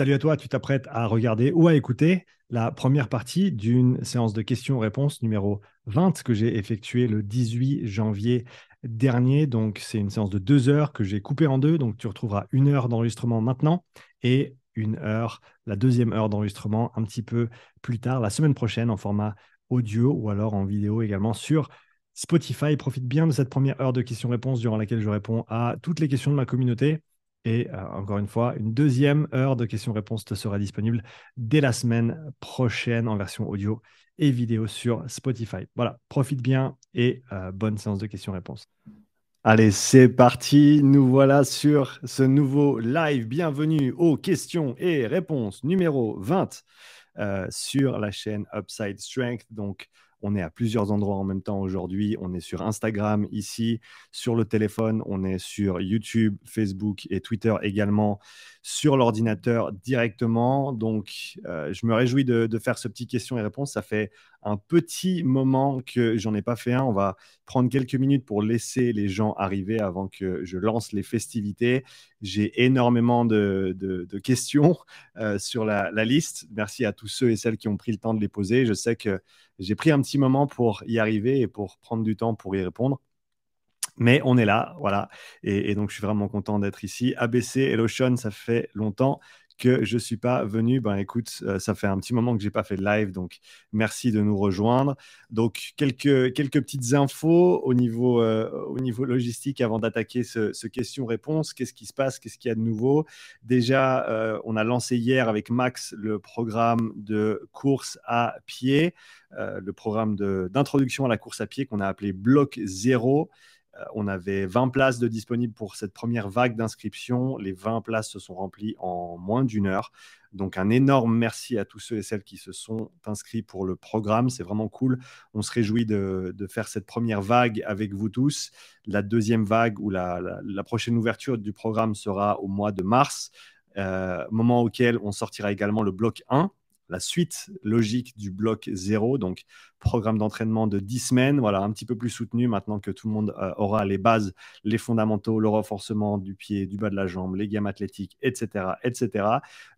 Salut à toi, tu t'apprêtes à regarder ou à écouter la première partie d'une séance de questions-réponses numéro 20 que j'ai effectuée le 18 janvier dernier. Donc, c'est une séance de deux heures que j'ai coupée en deux. Donc, tu retrouveras une heure d'enregistrement maintenant et une heure, la deuxième heure d'enregistrement un petit peu plus tard, la semaine prochaine en format audio ou alors en vidéo également sur Spotify. Profite bien de cette première heure de questions-réponses durant laquelle je réponds à toutes les questions de ma communauté. Et euh, encore une fois, une deuxième heure de questions-réponses te sera disponible dès la semaine prochaine en version audio et vidéo sur Spotify. Voilà, profite bien et euh, bonne séance de questions-réponses. Allez, c'est parti. Nous voilà sur ce nouveau live. Bienvenue aux questions et réponses numéro 20 euh, sur la chaîne Upside Strength. Donc, on est à plusieurs endroits en même temps aujourd'hui. On est sur Instagram ici, sur le téléphone, on est sur YouTube, Facebook et Twitter également, sur l'ordinateur directement. Donc, euh, je me réjouis de, faire ce petit question et réponse. Ça fait un petit moment que j'en ai pas fait un. On va prendre quelques minutes pour laisser les gens arriver avant que je lance les festivités. J'ai énormément de, questions euh, sur la, liste. Merci à tous ceux et celles qui ont pris le temps de les poser. Je sais que j'ai pris un petit moment pour y arriver et pour prendre du temps pour y répondre. Mais on est là, voilà. Et, donc, je suis vraiment content d'être ici. ABC et Lotion, ça fait longtemps je ne suis pas venu. Ben écoute, euh, ça fait un petit moment que je n'ai pas fait de live, donc merci de nous rejoindre. Donc quelques, quelques petites infos au niveau, euh, au niveau logistique avant d'attaquer ce, ce question-réponse. Qu'est-ce qui se passe? Qu'est-ce qu'il y a de nouveau? Déjà, euh, on a lancé hier avec Max le programme de course à pied, le programme d'introduction à la course à pied qu'on a appelé Bloc Zéro. Euh, on avait 20 places de disponibles pour cette première vague d'inscription. Les 20 places se sont remplies en moins d'une heure. Donc un énorme merci à tous ceux et celles qui se sont inscrits pour le programme. C'est vraiment cool. On se réjouit de, faire cette première vague avec vous tous. La deuxième vague ou la, prochaine ouverture du programme sera au mois de mars, euh, moment auquel on sortira également le bloc 1 la suite logique du bloc 0, donc programme d'entraînement de 10 semaines, voilà, un petit peu plus soutenu maintenant que tout le monde euh, aura les bases, les fondamentaux, le renforcement du pied, du bas de la jambe, les gammes athlétiques, etc. etc.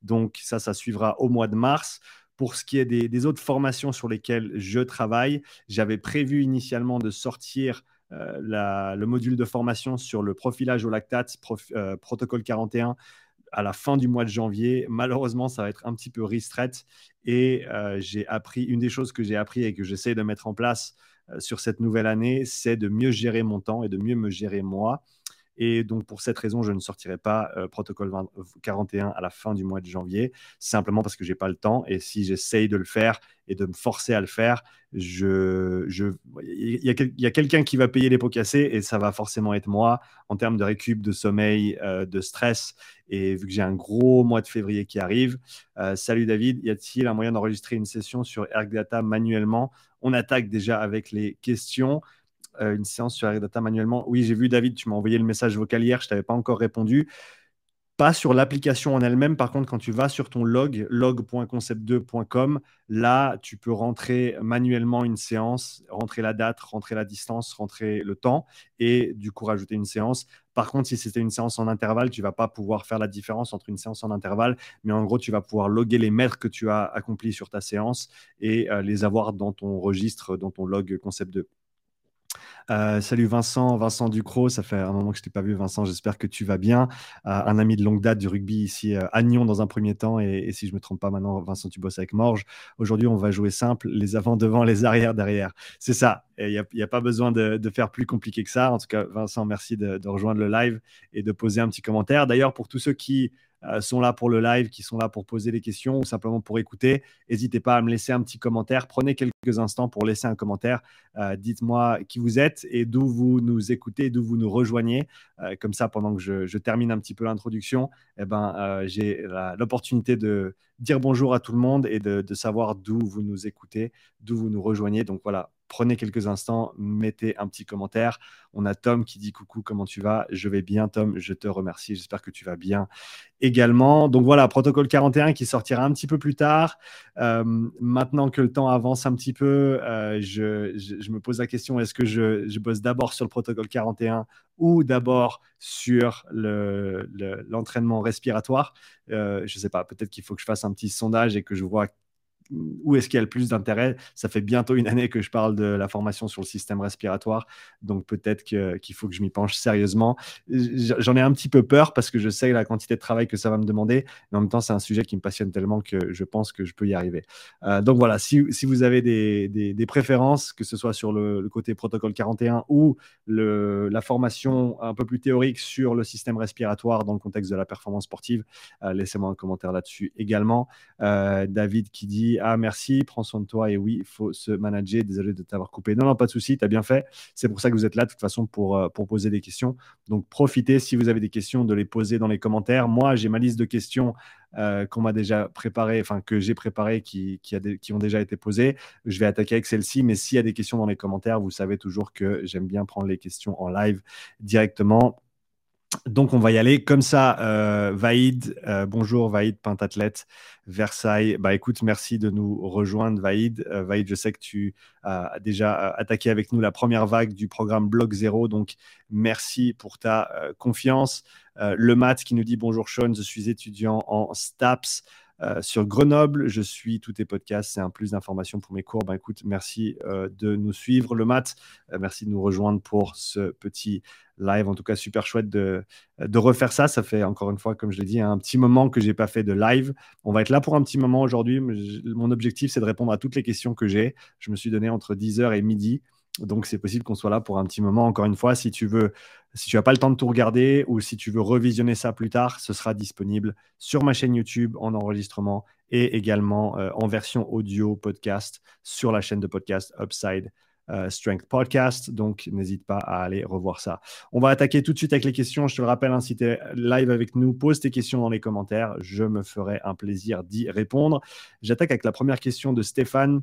Donc ça, ça suivra au mois de mars. Pour ce qui est des, autres formations sur lesquelles je travaille, j'avais prévu initialement de sortir euh, le module de formation sur le profilage au lactate, euh, protocole 41, à la fin du mois de janvier. Malheureusement, ça va être un petit peu restreint. Et euh, j'ai appris, une des choses que j'ai appris et que j'essaie de mettre en place euh, sur cette nouvelle année, c'est de mieux gérer mon temps et de mieux me gérer moi. Et donc, pour cette raison, je ne sortirai pas euh, protocole 41 à la fin du mois de janvier, simplement parce que j'ai pas le temps. Et si j'essaye de le faire et de me forcer à le faire, il y a, quelqu'un qui va payer les pots cassés et ça va forcément être moi en termes de récup, de sommeil, euh, de stress. Et vu que j'ai un gros mois de février qui arrive, euh, salut David, y a-t-il un moyen d'enregistrer une session sur Ergdata manuellement? On attaque déjà avec les questions. Euh, une séance sur Data manuellement. Oui, j'ai vu David, tu m'as envoyé le message vocal hier, je t'avais pas encore répondu. Pas sur l'application en elle-même. Par contre, quand tu vas sur ton log, log.concept2.com, là, tu peux rentrer manuellement une séance, rentrer la date, rentrer la distance, rentrer le temps et du coup rajouter une séance. Par contre, si c'était une séance en intervalle, tu vas pas pouvoir faire la différence entre une séance en intervalle, mais en gros, tu vas pouvoir loguer les mètres que tu as accomplis sur ta séance et euh, les avoir dans ton registre, dans ton log Concept 2. Euh, salut Vincent, Vincent Ducrot, ça fait un moment que je t'ai pas vu Vincent, j'espère que tu vas bien. Euh, un ami de longue date du rugby ici euh, à Nyon dans un premier temps et, si je me trompe pas maintenant, Vincent, tu bosses avec Morge. Aujourd'hui, on va jouer simple, les avant devant, les arrières derrière. C'est ça, il n'y a, pas besoin de, faire plus compliqué que ça. En tout cas, Vincent, merci de, rejoindre le live et de poser un petit commentaire. D'ailleurs, pour tous ceux qui sont là pour le live, qui sont là pour poser des questions ou simplement pour écouter, n'hésitez pas à me laisser un petit commentaire. Prenez quelques instants pour laisser un commentaire. Euh, dites-moi qui vous êtes et d'où vous nous écoutez, d'où vous nous rejoignez. Euh, comme ça, pendant que je, termine un petit peu l'introduction, eh ben, j'ai l'opportunité de dire bonjour à tout le monde et de, savoir d'où vous nous écoutez, d'où vous nous rejoignez. Donc voilà, prenez quelques instants, mettez un petit commentaire. On a Tom qui dit coucou, comment tu vas? Je vais bien, Tom, je te remercie. J'espère que tu vas bien également. Donc voilà, protocole 41 qui sortira un petit peu plus tard. Euh, maintenant que le temps avance un petit peu, euh, je, me pose la question est-ce que je, bosse d'abord sur le protocole 41 ou d'abord sur l'entraînement respiratoire. Euh, Je ne sais pas, peut-être qu'il faut que je fasse un petit sondage et que je vois où est-ce qu'il y a le plus d'intérêt? Ça fait bientôt une année que je parle de la formation sur le système respiratoire, donc peut-être qu'il faut que je m'y penche sérieusement. J'en ai un petit peu peur parce que je sais la quantité de travail que ça va me demander, mais en même temps, c'est un sujet qui me passionne tellement que je pense que je peux y arriver. Euh, donc voilà, si, vous avez des, préférences, que ce soit sur le, côté protocole 41 ou la formation un peu plus théorique sur le système respiratoire dans le contexte de la performance sportive, euh, laissez-moi un commentaire là-dessus également. Euh, David qui dit ah, merci, prends soin de toi. Et oui, il faut se manager. Désolé de t'avoir coupé. Non, non, pas de souci, tu as bien fait. C'est pour ça que vous êtes là, de toute façon, pour, euh, pour poser des questions. Donc, profitez, si vous avez des questions, de les poser dans les commentaires. Moi, j'ai ma liste de questions euh, qu'on m'a déjà préparées, enfin, que j'ai a qui ont déjà été posées. Je vais attaquer avec celle-ci. Mais s'il y a des questions dans les commentaires, vous savez toujours que j'aime bien prendre les questions en live directement. Donc, on va y aller comme ça. Euh, Vaïd, euh, bonjour Vaïd, pentathlète, Versailles. Bah écoute, merci de nous rejoindre, Vaïd. Euh, Vaïd, je sais que tu as déjà attaqué avec nous la première vague du programme Bloc Zéro. Donc, merci pour ta confiance. le Mat qui nous dit bonjour Sean, je suis étudiant en STAPS. Sur Grenoble, je suis tous tes podcasts, c'est un plus d'informations pour mes cours. Ben, écoute, merci de nous suivre, le mat. merci de nous rejoindre pour ce petit live. En tout cas, super chouette de, de refaire ça. Ça fait encore une fois, comme je l'ai dit, un petit moment que j'ai pas fait de live. On va être là pour un petit moment aujourd'hui. Mon objectif, c'est de répondre à toutes les questions que j'ai. Je me suis donné entre 10h et midi. Donc, c'est possible qu'on soit là pour un petit moment. Encore une fois, si tu veux, si tu n'as pas le temps de tout regarder ou si tu veux revisionner ça plus tard, ce sera disponible sur ma chaîne YouTube en enregistrement et également euh, en version audio podcast sur la chaîne de podcast Upside euh, Strength Podcast. Donc, n'hésite pas à aller revoir ça. On va attaquer tout de suite avec les questions. Je te le rappelle, hein, si tu es live avec nous, pose tes questions dans les commentaires. Je me ferai un plaisir d'y répondre. J'attaque avec la première question de Stéphane.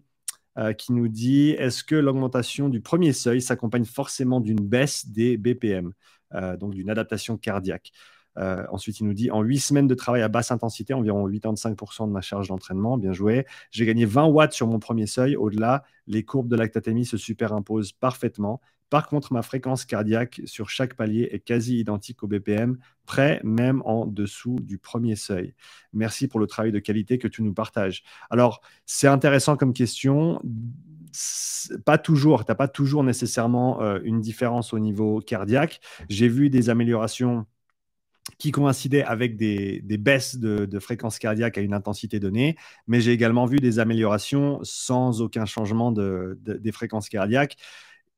Euh, qui nous dit est-ce que l'augmentation du premier seuil s'accompagne forcément d'une baisse des BPM, euh, donc d'une adaptation cardiaque? Euh, ensuite, il nous dit en 8 semaines de travail à basse intensité, environ 85% de ma charge d'entraînement, bien joué. J'ai gagné 20 watts sur mon premier seuil. Au-delà, les courbes de lactatémie se superimposent parfaitement. Par contre, ma fréquence cardiaque sur chaque palier est quasi identique au BPM, près même en dessous du premier seuil. Merci pour le travail de qualité que tu nous partages. Alors, c'est intéressant comme question. Pas toujours, tu n'as pas toujours nécessairement euh, une différence au niveau cardiaque. J'ai vu des améliorations qui coïncidaient avec des, baisses de, fréquence cardiaque à une intensité donnée, mais j'ai également vu des améliorations sans aucun changement des fréquences cardiaques.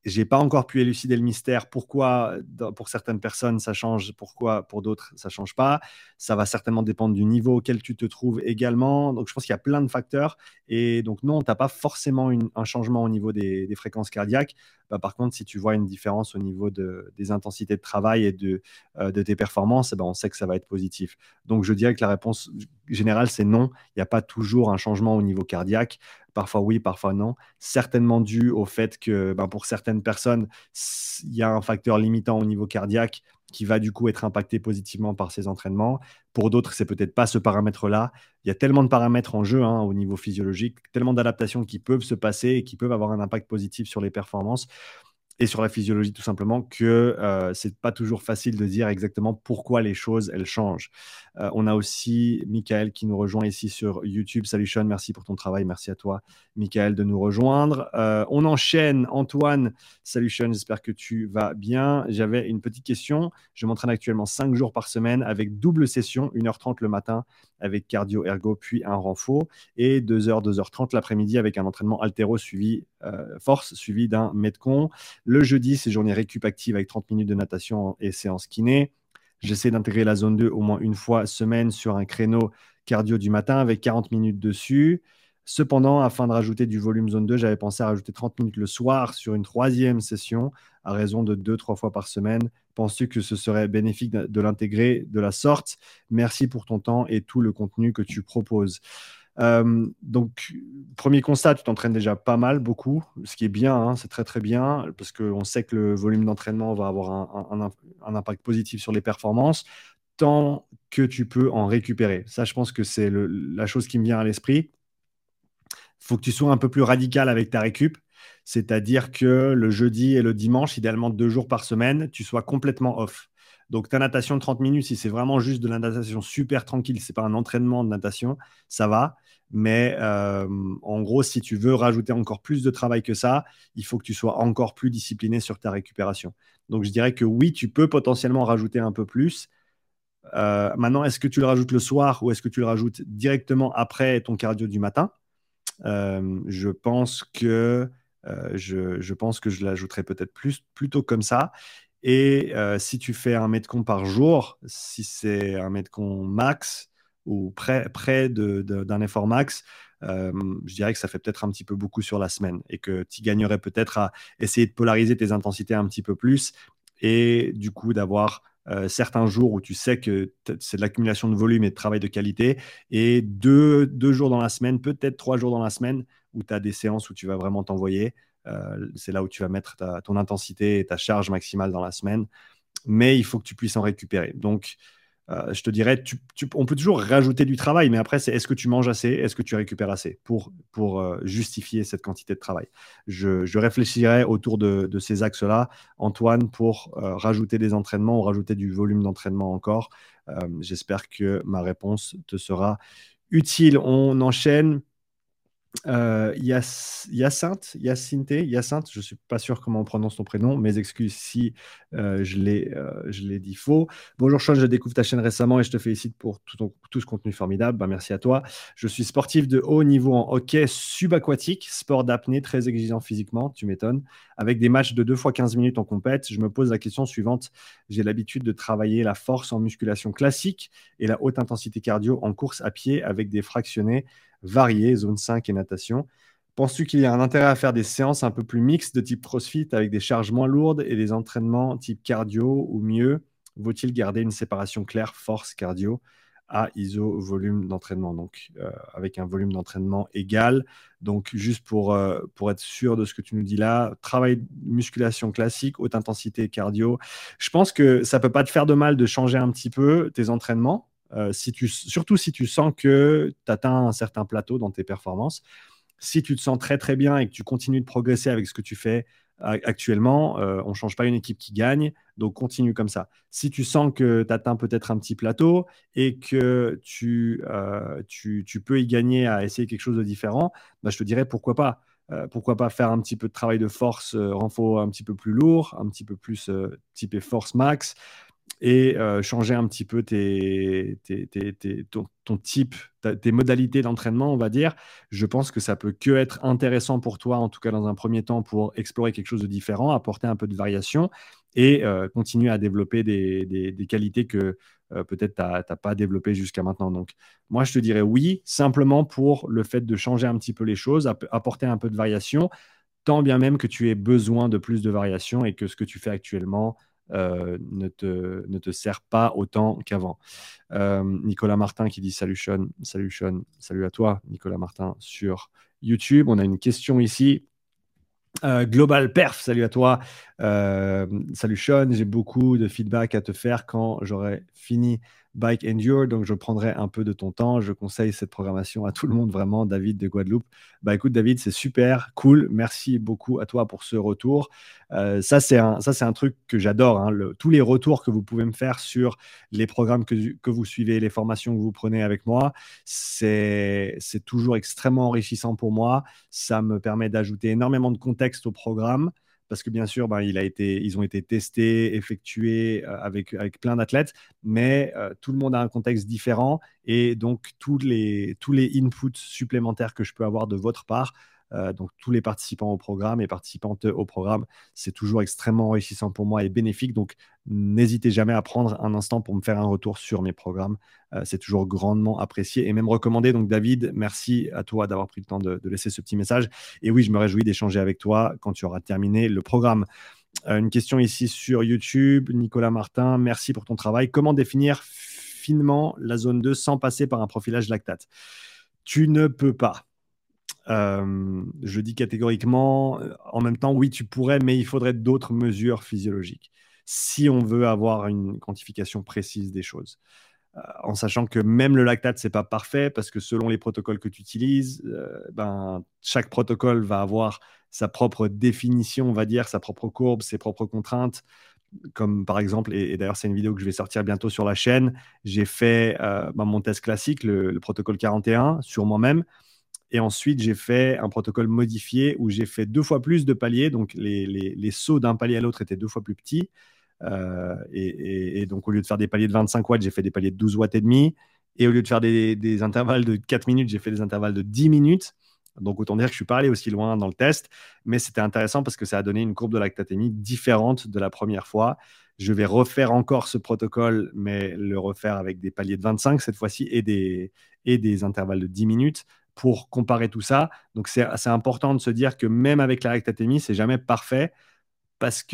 J'ai pas encore pu élucider le mystère. Pourquoi pour certaines personnes ça change, pourquoi pour d'autres ça change pas? Ça va certainement dépendre du niveau auquel tu te trouves également. Donc je pense qu'il y a plein de facteurs. Et donc non, tu n'as pas forcément un changement au niveau des, fréquences cardiaques. Bah, par contre, si tu vois une différence au niveau des intensités de travail et de, euh, tes performances, ben, on sait que ça va être positif. Donc je dirais que la réponse générale c'est non. Il n'y a pas toujours un changement au niveau cardiaque. Parfois oui, parfois non. Certainement dû au fait que ben, pour certaines personnes, il y a un facteur limitant au niveau cardiaque qui va du coup être impacté positivement par ces entraînements. Pour d'autres, c'est peut-être pas ce paramètre-là. Il y a tellement de paramètres en jeu hein, au niveau physiologique, tellement d'adaptations qui peuvent se passer et qui peuvent avoir un impact positif sur les performances et sur la physiologie tout simplement que euh, c'est pas toujours facile de dire exactement pourquoi les choses elles changent. Euh, on a aussi Michael qui nous rejoint ici sur YouTube. Salut Sean, merci pour ton travail, merci à toi Michael de nous rejoindre. Euh, on enchaîne Antoine. Salut Sean, j'espère que tu vas bien. J'avais une petite question. Je m'entraîne actuellement 5 jours par semaine avec double session, 1h30 le matin avec cardio ergo puis un renfort et 2h 2h30 l'après-midi avec un entraînement altéro suivi force suivi d'un metcon. Le jeudi, c'est journée récup active avec 30 minutes de natation et séance kiné. J'essaie d'intégrer la zone 2 au moins une fois semaine sur un créneau cardio du matin avec 40 minutes dessus. Cependant, afin de rajouter du volume zone 2, j'avais pensé à rajouter 30 minutes le soir sur une troisième session à raison de 2-3 fois par semaine. Penses-tu que ce serait bénéfique de l'intégrer de la sorte? Merci pour ton temps et tout le contenu que tu proposes. Euh, donc, premier constat, tu t'entraînes déjà pas mal, beaucoup, ce qui est bien, hein, c'est très très bien, parce qu'on sait que le volume d'entraînement va avoir un, impact positif sur les performances, tant que tu peux en récupérer. Ça, je pense que c'est la chose qui me vient à l'esprit. Faut que tu sois un peu plus radical avec ta récup, c'est-à-dire que le jeudi et le dimanche, idéalement deux jours par semaine, tu sois complètement off. Donc, ta natation de 30 minutes, si c'est vraiment juste de la natation super tranquille, c'est pas un entraînement de natation, ça va. Mais euh, en gros, si tu veux rajouter encore plus de travail que ça, il faut que tu sois encore plus discipliné sur ta récupération. Donc, je dirais que oui, tu peux potentiellement rajouter un peu plus. Euh, maintenant, est-ce que tu le rajoutes le soir ou est-ce que tu le rajoutes directement après ton cardio du matin? Je pense que je, je, pense que je l'ajouterai peut-être plus plutôt comme ça. Et euh, si tu fais un mètre con par jour, si c'est un mètre con max ou près, près d'un effort max, euh, je dirais que ça fait peut-être un petit peu beaucoup sur la semaine et que tu gagnerais peut-être à essayer de polariser tes intensités un petit peu plus et du coup d'avoir euh, certains jours où tu sais que c'est de l'accumulation de volume et de travail de qualité et deux, deux jours dans la semaine, peut-être trois jours dans la semaine où tu as des séances où tu vas vraiment t'envoyer. Euh, c'est là où tu vas mettre ton intensité et ta charge maximale dans la semaine. Mais il faut que tu puisses en récupérer. Donc, euh, je te dirais, on peut toujours rajouter du travail, mais après, c'est est-ce que tu manges assez, est-ce que tu récupères assez pour, euh, justifier cette quantité de travail? Je, je réfléchirai autour de, ces axes-là, Antoine, pour rajouter des entraînements ou rajouter du volume d'entraînement encore. J'espère que ma réponse te sera utile. On enchaîne. Euh, Yacinthe, Yacinthe, Yacinthe, je ne suis pas sûr comment on prononce ton prénom, mes excuses si euh, euh, je l'ai dit faux. Bonjour Sean, je découvre ta chaîne récemment et je te félicite pour tout, ce contenu formidable. Ben, merci à toi. Je suis sportif de haut niveau en hockey subaquatique, sport d'apnée très exigeant physiquement, tu m'étonnes, avec des matchs de 2 fois 15 minutes en compète. Je me pose la question suivante. J'ai l'habitude de travailler la force en musculation classique et la haute intensité cardio en course à pied avec des fractionnés variés, zone 5 et natation. Penses-tu qu'il y a un intérêt à faire des séances un peu plus mixtes de type CrossFit avec des charges moins lourdes et des entraînements type cardio ou mieux? Vaut-il garder une séparation claire force cardio à ISO volume d'entraînement? Donc euh, avec un volume d'entraînement égal. Donc juste pour, euh, pour être sûr de ce que tu nous dis là, travail musculation classique, haute intensité cardio. Je pense que ça peut pas te faire de mal de changer un petit peu tes entraînements euh, surtout si tu sens que tu atteins un certain plateau dans tes performances. Si tu te sens très très bien et que tu continues de progresser avec ce que tu fais actuellement, euh, on ne change pas une équipe qui gagne, donc continue comme ça. Si tu sens que tu atteins peut-être un petit plateau et que tu, euh, tu, tu, peux y gagner à essayer quelque chose de différent, bah, je te dirais pourquoi pas. pourquoi pas faire un petit peu de travail de force, renfort un petit peu plus lourd, un petit peu plus type force max, et euh, changer un petit peu ton, type, tes modalités d'entraînement, on va dire, je pense que ça peut que être intéressant pour toi, en tout cas dans un premier temps, pour explorer quelque chose de différent, apporter un peu de variation et euh, continuer à développer des, qualités que euh, peut-être tu n'as pas développées jusqu'à maintenant. Donc, moi, je te dirais oui, simplement pour le fait de changer un petit peu les choses, apporter un peu de variation, tant bien même que tu aies besoin de plus de variation et que ce que tu fais actuellement euh, ne, te, ne te sert pas autant qu'avant. Euh, Nicolas Martin qui dit Salut Sean, salut Sean, salut à toi, Nicolas Martin sur YouTube. On a une question ici. Euh, Global Perf, salut à toi. salut Sean, j'ai beaucoup de feedback à te faire quand j'aurai fini Bike Endure, donc je prendrai un peu de ton temps. Je conseille cette programmation à tout le monde, vraiment, David de Guadeloupe. Bah écoute, David, c'est super, cool. Merci beaucoup à toi pour ce retour. Euh, ça, c'est un, un truc que j'adore. Hein, tous les retours que vous pouvez me faire sur les programmes que, que vous suivez, les formations que vous prenez avec moi, c'est, c'est toujours extrêmement enrichissant pour moi. Ça me permet d'ajouter énormément de contexte au programme parce que bien sûr, ben, ils ont été testés, effectués euh, avec, plein d'athlètes, mais euh, tout le monde a un contexte différent et donc tous les inputs supplémentaires que je peux avoir de votre part euh, donc tous les participants au programme et participantes au programme, c'est toujours extrêmement enrichissant pour moi et bénéfique. Donc n'hésitez jamais à prendre un instant pour me faire un retour sur mes programmes. Euh, c'est toujours grandement apprécié et même recommandé. Donc David, merci à toi d'avoir pris le temps de, laisser ce petit message. Et oui, je me réjouis d'échanger avec toi quand tu auras terminé le programme. Euh, une question ici sur YouTube. Nicolas Martin, merci pour ton travail. Comment définir finement la zone 2 sans passer par un profilage lactate? Tu ne peux pas. Euh, je dis catégoriquement, en même temps, oui, tu pourrais, mais il faudrait d'autres mesures physiologiques si on veut avoir une quantification précise des choses. Euh, en sachant que même le lactate, c'est pas parfait parce que selon les protocoles que tu utilises, euh, ben, chaque protocole va avoir sa propre définition, on va dire, sa propre courbe, ses propres contraintes. Comme par exemple, et, d'ailleurs, c'est une vidéo que je vais sortir bientôt sur la chaîne. J'ai fait euh, ben, mon test classique, le, protocole 41, sur moi-même. Et ensuite, j'ai fait un protocole modifié où j'ai fait deux fois plus de paliers. Donc, les, les sauts d'un palier à l'autre étaient deux fois plus petits. Euh, et, donc, au lieu de faire des paliers de 25 watts, j'ai fait des paliers de 12 watts et demi. Et au lieu de faire des, intervalles de 4 minutes, j'ai fait des intervalles de 10 minutes. Donc, autant dire que je ne suis pas allé aussi loin dans le test, mais c'était intéressant parce que ça a donné une courbe de lactatémie différente de la première fois. Je vais refaire encore ce protocole, mais le refaire avec des paliers de 25 cette fois-ci et des, et des intervalles de 10 minutes pour comparer tout ça. Donc, c'est important de se dire que même avec la lactatémie, c'est jamais parfait parce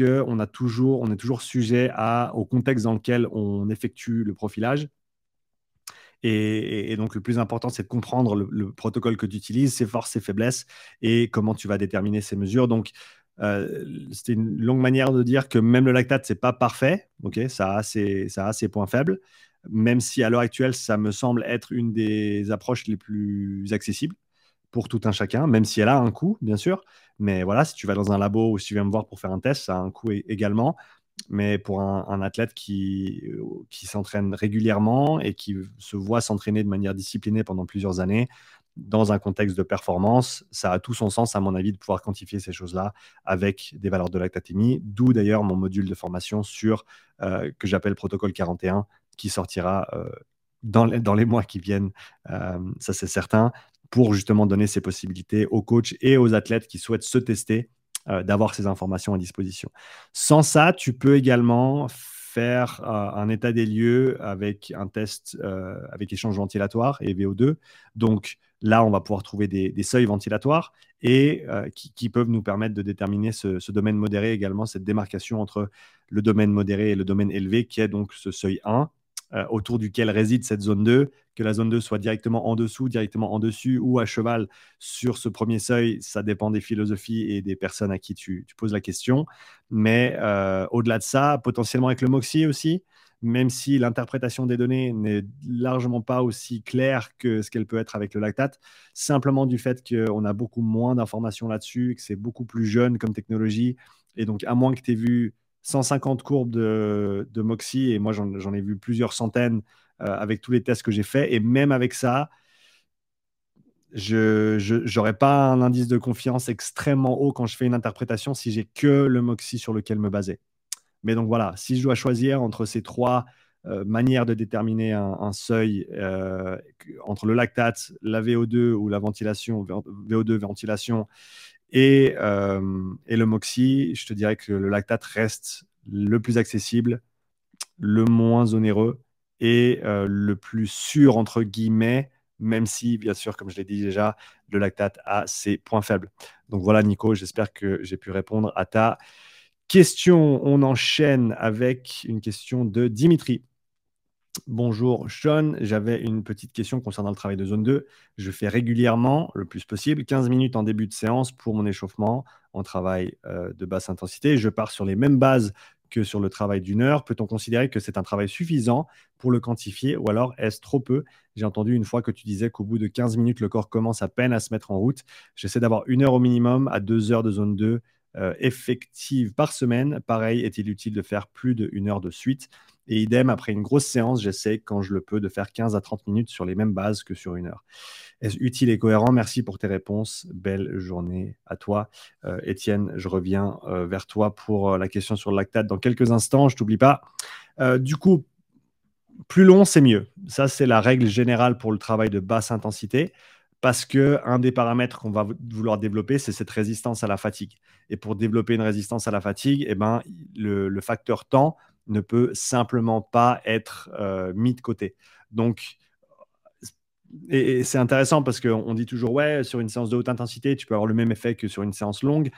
toujours, on est toujours sujet au contexte dans lequel on effectue le profilage. Et, donc, le plus important, c'est de comprendre le, protocole que tu utilises, ses forces, ses faiblesses et comment tu vas déterminer ces mesures. Donc, euh, c'était une longue manière de dire que même le lactate, c'est pas parfait. Ok, ça a ses, ça a ses points faibles, même si à l'heure actuelle, ça me semble être une des approches les plus accessibles pour tout un chacun, même si elle a un coût, bien sûr. Mais voilà, si tu vas dans un labo ou si tu viens me voir pour faire un test, ça a un coût également. Mais pour un, athlète qui, euh, qui s'entraîne régulièrement et qui se voit s'entraîner de manière disciplinée pendant plusieurs années, dans un contexte de performance, ça a tout son sens, à mon avis, de pouvoir quantifier ces choses-là avec des valeurs de lactatémie. D'où d'ailleurs mon module de formation sur euh, que j'appelle protocole 41, qui sortira euh, dans, les, mois qui viennent. ça, c'est certain pour justement donner ces possibilités aux coachs et aux athlètes qui souhaitent se tester, euh, d'avoir ces informations à disposition. Sans ça, tu peux également faire euh, un état des lieux avec un test euh, avec échange ventilatoire et VO2. Donc là, on va pouvoir trouver des, seuils ventilatoires et qui, peuvent nous permettre de déterminer ce, ce, domaine modéré également, cette démarcation entre le domaine modéré et le domaine élevé, qui est donc ce seuil 1 euh, autour duquel réside cette zone 2, que la zone 2 soit directement en dessous, directement en dessus ou à cheval sur ce premier seuil, ça dépend des philosophies et des personnes à qui tu, poses la question. Mais euh, au-delà de ça, potentiellement avec le MOXIE aussi, même si l'interprétation des données n'est largement pas aussi claire que ce qu'elle peut être avec le lactate, simplement du fait qu'on a beaucoup moins d'informations là-dessus, que c'est beaucoup plus jeune comme technologie, et donc à moins que tu aies vu 150 courbes de, de Moxie et moi j'en ai vu plusieurs centaines euh, avec tous les tests que j'ai faits. Et même avec ça, je n'aurais pas un indice de confiance extrêmement haut quand je fais une interprétation si j'ai que le Moxie sur lequel me baser. Mais donc voilà, si je dois choisir entre ces trois euh, manières de déterminer un, seuil euh, entre le lactate, la VO2 ou la ventilation, VO2 ventilation et, euh, et, le Moxie, je te dirais que le lactate reste le plus accessible, le moins onéreux et euh, le plus sûr, entre guillemets, même si, bien sûr, comme je l'ai dit déjà, le lactate a ses points faibles. Donc voilà, Nico, j'espère que j'ai pu répondre à ta question. On enchaîne avec une question de Dimitri. Bonjour Sean, j'avais une petite question concernant le travail de zone 2. Je fais régulièrement, le plus possible, 15 minutes en début de séance pour mon échauffement en travail euh, de basse intensité. Je pars sur les mêmes bases que sur le travail d'une heure. Peut-on considérer que c'est un travail suffisant pour le quantifier ou alors est-ce trop peu? J'ai entendu une fois que tu disais qu'au bout de 15 minutes, le corps commence à peine à se mettre en route. J'essaie d'avoir une heure au minimum à deux heures de zone 2 euh, effective par semaine. Pareil, est-il utile de faire plus d'une heure de suite? Et idem, après une grosse séance, j'essaie, quand je le peux, de faire 15 à 30 minutes sur les mêmes bases que sur une heure. Est-ce utile et cohérent? Merci pour tes réponses. Belle journée à toi. Euh, Étienne, je reviens euh, vers toi pour euh, la question sur le lactate dans quelques instants. Je t'oublie pas. du coup, plus long, c'est mieux. Ça, c'est la règle générale pour le travail de basse intensité parce que un des paramètres qu'on va vouloir développer, c'est cette résistance à la fatigue. Et pour développer une résistance à la fatigue, eh ben, le facteur temps ne peut simplement pas être euh, mis de côté. Donc, et, c'est intéressant parce qu'on dit toujours, ouais, sur une séance de haute intensité, tu peux avoir le même effet que sur une séance longue.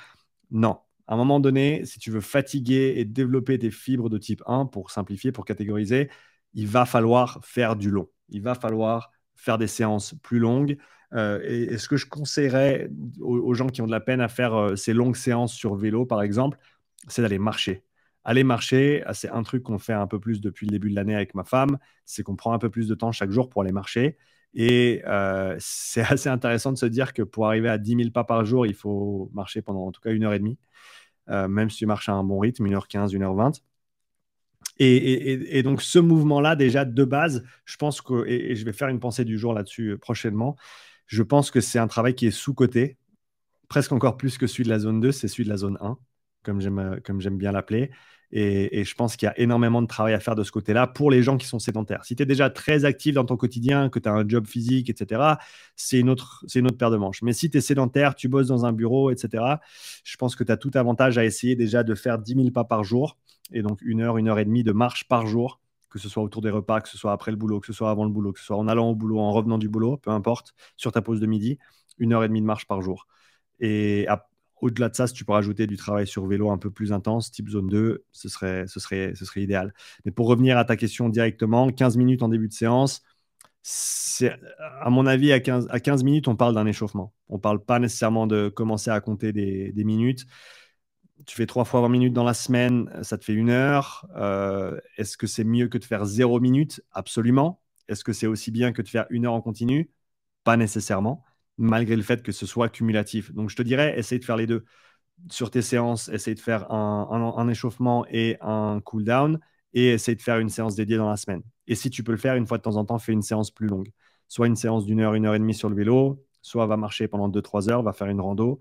Non. À un moment donné, si tu veux fatiguer et développer tes fibres de type 1, pour simplifier, pour catégoriser, il va falloir faire du long. Il va falloir faire des séances plus longues. et, ce que je conseillerais aux, gens qui ont de la peine à faire ces longues séances sur vélo, par exemple, c'est d'aller marcher. Aller marcher, ah, c'est un truc qu'on fait un peu plus depuis le début de l'année avec ma femme, c'est qu'on prend un peu plus de temps chaque jour pour aller marcher. Et c'est assez intéressant de se dire que pour arriver à 10 000 pas par jour, il faut marcher pendant en tout cas une heure et demie, même si tu marches à un bon rythme, 1h15, 1h20. Et, donc ce mouvement-là, déjà de base, je pense que, et, je vais faire une pensée du jour là-dessus prochainement, je pense que c'est un travail qui est sous-coté, presque encore plus que celui de la zone 2, c'est celui de la zone 1 comme j'aime bien l'appeler. Et, je pense qu'il y a énormément de travail à faire de ce côté-là pour les gens qui sont sédentaires. Si tu es déjà très actif dans ton quotidien, que tu as un job physique, etc., c'est une, autre, une autre paire de manches. Mais si tu es sédentaire, tu bosses dans un bureau, etc., je pense que tu as tout avantage à essayer déjà de faire 10 000 pas par jour, et donc une heure, une heure et demie de marche par jour, que ce soit autour des repas, que ce soit après le boulot, que ce soit avant le boulot, que ce soit en allant au boulot, en revenant du boulot, peu importe, sur ta pause de midi, une heure et demie de marche par jour. Et au-delà de ça, si tu peux rajouter du travail sur vélo un peu plus intense, type zone 2, ce serait, idéal. Mais pour revenir à ta question directement, 15 minutes en début de séance, à mon avis, à 15, à 15 minutes, on parle d'un échauffement. On ne parle pas nécessairement de commencer à compter des, minutes. Tu fais 3 fois 20 minutes dans la semaine, ça te fait une heure. Euh, est-ce que c'est mieux que de faire 0 minutes Absolument. Est-ce que c'est aussi bien que de faire une heure en continu? Pas nécessairement malgré le fait que ce soit cumulatif. Donc, je te dirais, essaye de faire les deux. Sur tes séances, essaye de faire un, échauffement et un cool down et essaye de faire une séance dédiée dans la semaine. Et si tu peux le faire une fois de temps en temps, fais une séance plus longue. Soit une séance d'une heure, une heure et demie sur le vélo, soit va marcher pendant deux, trois heures, va faire une rando.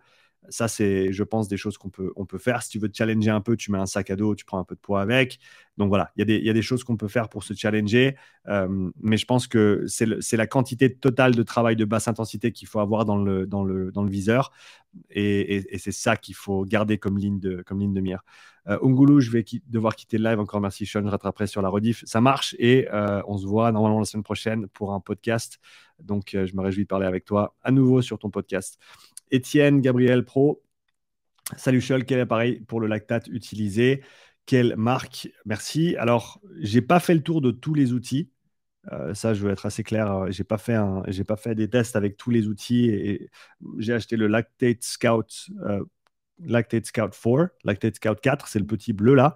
Ça, c'est, je pense, des choses qu'on peut, on peut faire. Si tu veux te challenger un peu, tu mets un sac à dos, tu prends un peu de poids avec. Donc voilà, il y, y, a des choses qu'on peut faire pour se challenger. Euh, mais je pense que c'est la quantité totale de travail de basse intensité qu'il faut avoir dans le, dans le, dans le viseur. Et, c'est ça qu'il faut garder comme ligne de, comme ligne de mire. Euh, je vais devoir quitter le live. Encore merci, Sean. Je rattraperai sur la rediff. Ça marche et euh, on se voit normalement la semaine prochaine pour un podcast. Donc, je me réjouis de parler avec toi à nouveau sur ton podcast. Étienne Gabriel Pro. Salut Chol, quel appareil pour le lactate utilisé Quelle marque? Merci. Alors, j'ai pas fait le tour de tous les outils. Euh, ça, je veux être assez clair. J'ai pas pas fait des tests avec tous les outils j'ai acheté le Lactate Scout, euh, Lactate Scout 4, Lactate Scout 4, c'est le petit bleu là,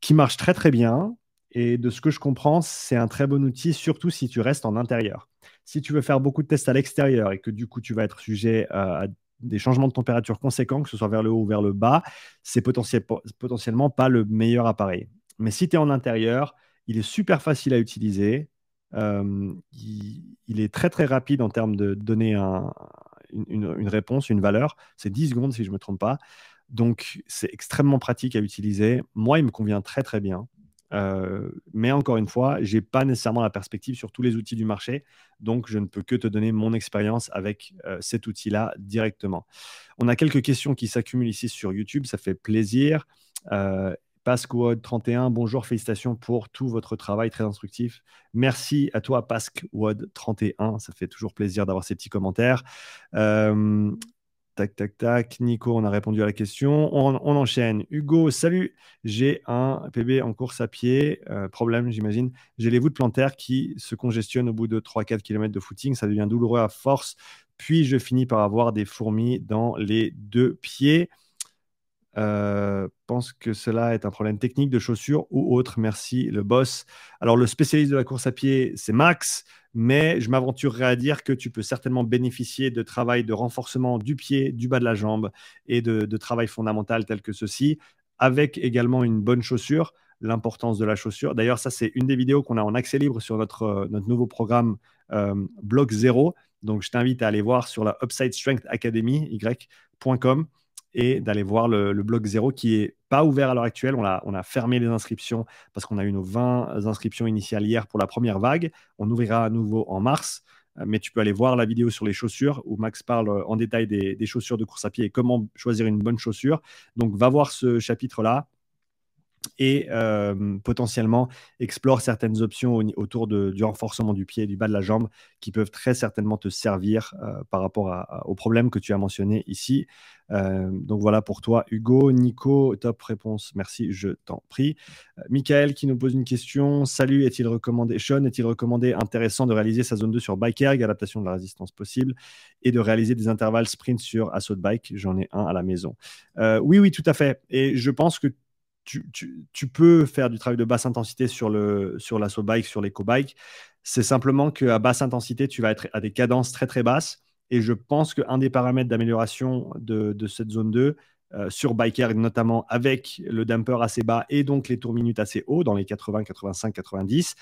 qui marche très très bien. Et de ce que je comprends, c'est un très bon outil, surtout si tu restes en intérieur. Si tu veux faire beaucoup de tests à l'extérieur et que du coup tu vas être sujet à des changements de température conséquents, que ce soit vers le haut ou vers le bas, c'est potentiellement pas le meilleur appareil. Mais si tu es en intérieur, il est super facile à utiliser. Euh, il, est très très rapide en termes de donner une, réponse, une valeur. C'est 10 secondes si je ne me trompe pas. Donc c'est extrêmement pratique à utiliser. Moi, il me convient très très bien. Euh, mais encore une fois, je n'ai pas nécessairement la perspective sur tous les outils du marché, donc je ne peux que te donner mon expérience avec euh, cet outil-là directement. On a quelques questions qui s'accumulent ici sur YouTube, ça fait plaisir. Euh, 31 bonjour, félicitations pour tout votre travail très instructif. Merci à toi, PaskWod31, ça fait toujours plaisir d'avoir ces petits commentaires. Tac, tac, tac. Nico, on a répondu à la question. On, enchaîne. Hugo, salut. J'ai un PB en course à pied. Euh, problème, j'imagine. J'ai les voûtes plantaires qui se congestionnent au bout de 3-4 km de footing. Ça devient douloureux à force. Puis je finis par avoir des fourmis dans les deux pieds. Euh, pense que cela est un problème technique de chaussures ou autre. Merci, le boss. Alors, le spécialiste de la course à pied, c'est Max mais je m'aventurerai à dire que tu peux certainement bénéficier de travail de renforcement du pied, du bas de la jambe et de, travail fondamental tel que ceci, avec également une bonne chaussure, l'importance de la chaussure. D'ailleurs, ça, c'est une des vidéos qu'on a en accès libre sur notre, euh, nouveau programme euh, Bloc Zero. Donc, je t'invite à aller voir sur la Upside Strength Academy, y.com et d'aller voir le, blog zéro qui est pas ouvert à l'heure actuelle. On a, on a fermé les inscriptions parce qu'on a eu nos 20 inscriptions initiales hier pour la première vague. On ouvrira à nouveau en mars. Euh, mais tu peux aller voir la vidéo sur les chaussures où Max parle euh, en détail des, des chaussures de course à pied et comment choisir une bonne chaussure. Donc, va voir ce chapitre-là. Et euh, potentiellement explore certaines options autour du renforcement du pied et du bas de la jambe qui peuvent très certainement te servir euh, par rapport au problème que tu as mentionné ici. Euh, donc voilà pour toi, Hugo. Nico, top réponse. Merci, je t'en prie. Michael qui nous pose une question. Salut, est-il recommandé, Sean, est-il recommandé intéressant de réaliser sa zone 2 sur bike erg, adaptation de la résistance possible, et de réaliser des intervalles sprint sur assaut bike? J'en ai un à la maison. oui, oui, tout à fait. Et je pense que tu, peux faire du travail de basse intensité sur, le, sur l'assaut bike, sur l'éco-bike. C'est simplement qu'à basse intensité, tu vas être à des cadences très très basses. Et je pense qu'un des paramètres d'amélioration de, cette zone 2, euh, sur biker, notamment avec le damper assez bas et donc les tours minutes assez hauts, dans les 80, 85, 90,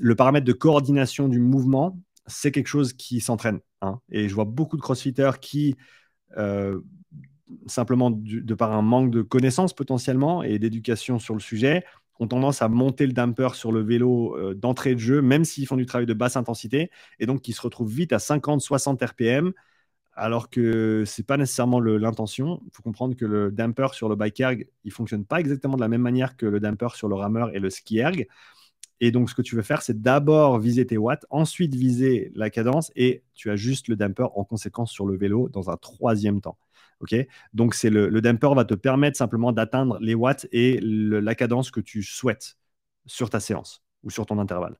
le paramètre de coordination du mouvement, c'est quelque chose qui s'entraîne. Hein. Et je vois beaucoup de crossfitters qui euh, simplement de par un manque de connaissances potentiellement et d'éducation sur le sujet, ont tendance à monter le damper sur le vélo euh, d'entrée de jeu, même s'ils font du travail de basse intensité, et donc qui se retrouvent vite à 50-60 RPM, alors que ce n'est pas nécessairement l'intention. Il faut comprendre que le damper sur le bike erg, il fonctionne pas exactement de la même manière que le damper sur le rameur et le ski erg. Et donc, ce que tu veux faire, c'est d'abord viser tes watts, ensuite viser la cadence, et tu ajustes le damper en conséquence sur le vélo dans un troisième temps. Donc, c'est le, damper va te permettre simplement d'atteindre les watts et la cadence que tu souhaites sur ta séance ou sur ton intervalle.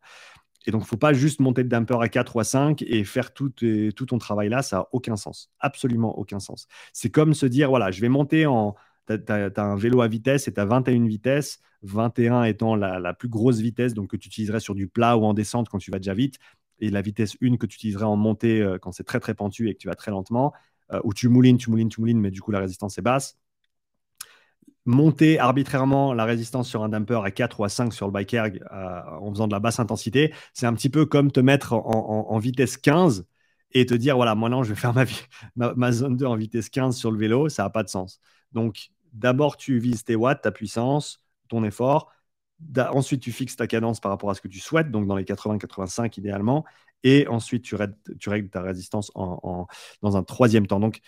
Et donc, il ne faut pas juste monter le damper à 4 ou à 5 et faire tout, ton travail là, ça n'a aucun sens. Absolument aucun sens. C'est comme se dire, voilà, je vais monter en... Tu as, un vélo à vitesse et tu as 21 vitesses, 21 étant la, la, plus grosse vitesse donc que tu utiliserais sur du plat ou en descente quand tu vas déjà vite, et la vitesse 1 que tu utiliserais en montée euh, quand c'est très très pentu et que tu vas très lentement, euh, où tu moulines, tu moulines, tu moulines, mais du coup la résistance est basse. Monter arbitrairement la résistance sur un damper à 4 ou à 5 sur le bike erg euh, en faisant de la basse intensité, c'est un petit peu comme te mettre en, vitesse 15 et te dire voilà, maintenant je vais faire ma, ma, zone 2 en vitesse 15 sur le vélo, ça n'a pas de sens. Donc d'abord tu vises tes watts, ta puissance, ton effort. Ensuite, tu fixes ta cadence par rapport à ce que tu souhaites, donc dans les 80-85 idéalement. Et ensuite, tu règles, ta résistance dans un troisième temps. Donc,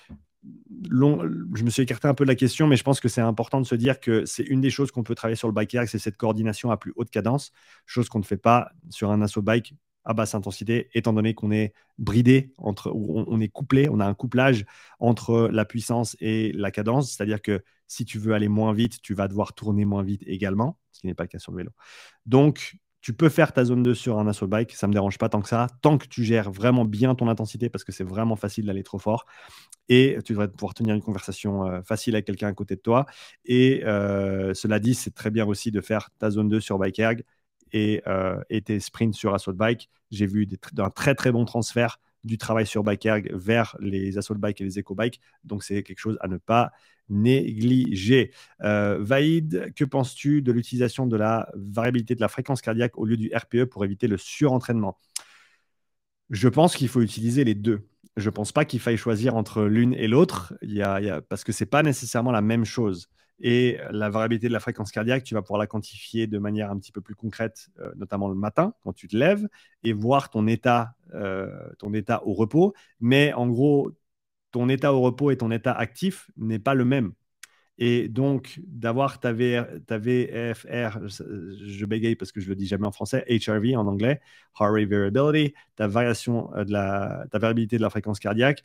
je me suis écarté un peu de la question, mais je pense que c'est important de se dire que c'est une des choses qu'on peut travailler sur le bike c'est cette coordination à plus haute cadence, chose qu'on ne fait pas sur un assaut bike à basse intensité, étant donné qu'on est bridé, entre, on, est couplé, on a un couplage entre la puissance et la cadence, c'est-à-dire que si tu veux aller moins vite, tu vas devoir tourner moins vite également, ce qui n'est pas le cas sur le vélo. Donc, tu peux faire ta zone 2 sur un assaut bike, ça ne me dérange pas tant que ça, tant que tu gères vraiment bien ton intensité, parce que c'est vraiment facile d'aller trop fort. Et tu devrais pouvoir tenir une conversation euh, facile avec quelqu'un à côté de toi. Et euh, cela dit, c'est très bien aussi de faire ta zone 2 sur bike erg et, euh, et tes sprints sur assaut bike. J'ai vu un très très bon transfert du travail sur bike erg vers les assaut bike et les eco bike. Donc c'est quelque chose à ne pas négligé. Euh, Vaïd, que penses-tu de l'utilisation de la variabilité de la fréquence cardiaque au lieu du RPE pour éviter le surentraînement? Je pense qu'il faut utiliser les deux. Je ne pense pas qu'il faille choisir entre l'une et l'autre, parce que ce n'est pas nécessairement la même chose. Et la variabilité de la fréquence cardiaque, tu vas pouvoir la quantifier de manière un petit peu plus concrète, euh, notamment le matin, quand tu te lèves, et voir ton état, euh, ton état au repos. Mais en gros, ton état au repos et ton état actif n'est pas le même. Et donc, d'avoir ta, ta, VFR, je bégaye parce que je le dis jamais en français, HRV en anglais, Heart Rate Variability, ta variation euh, de la, ta variabilité de la fréquence cardiaque,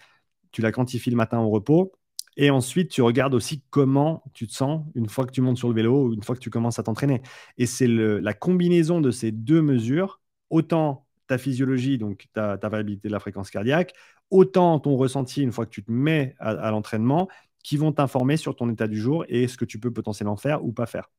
tu la quantifies le matin au repos. Et ensuite, tu regardes aussi comment tu te sens une fois que tu montes sur le vélo ou une fois que tu commences à t'entraîner. Et c'est la combinaison de ces deux mesures, autant ta physiologie, donc ta, variabilité de la fréquence cardiaque, autant ton ressenti une fois que tu te mets à, l'entraînement, qui vont t'informer sur ton état du jour et ce que tu peux potentiellement faire ou pas faire.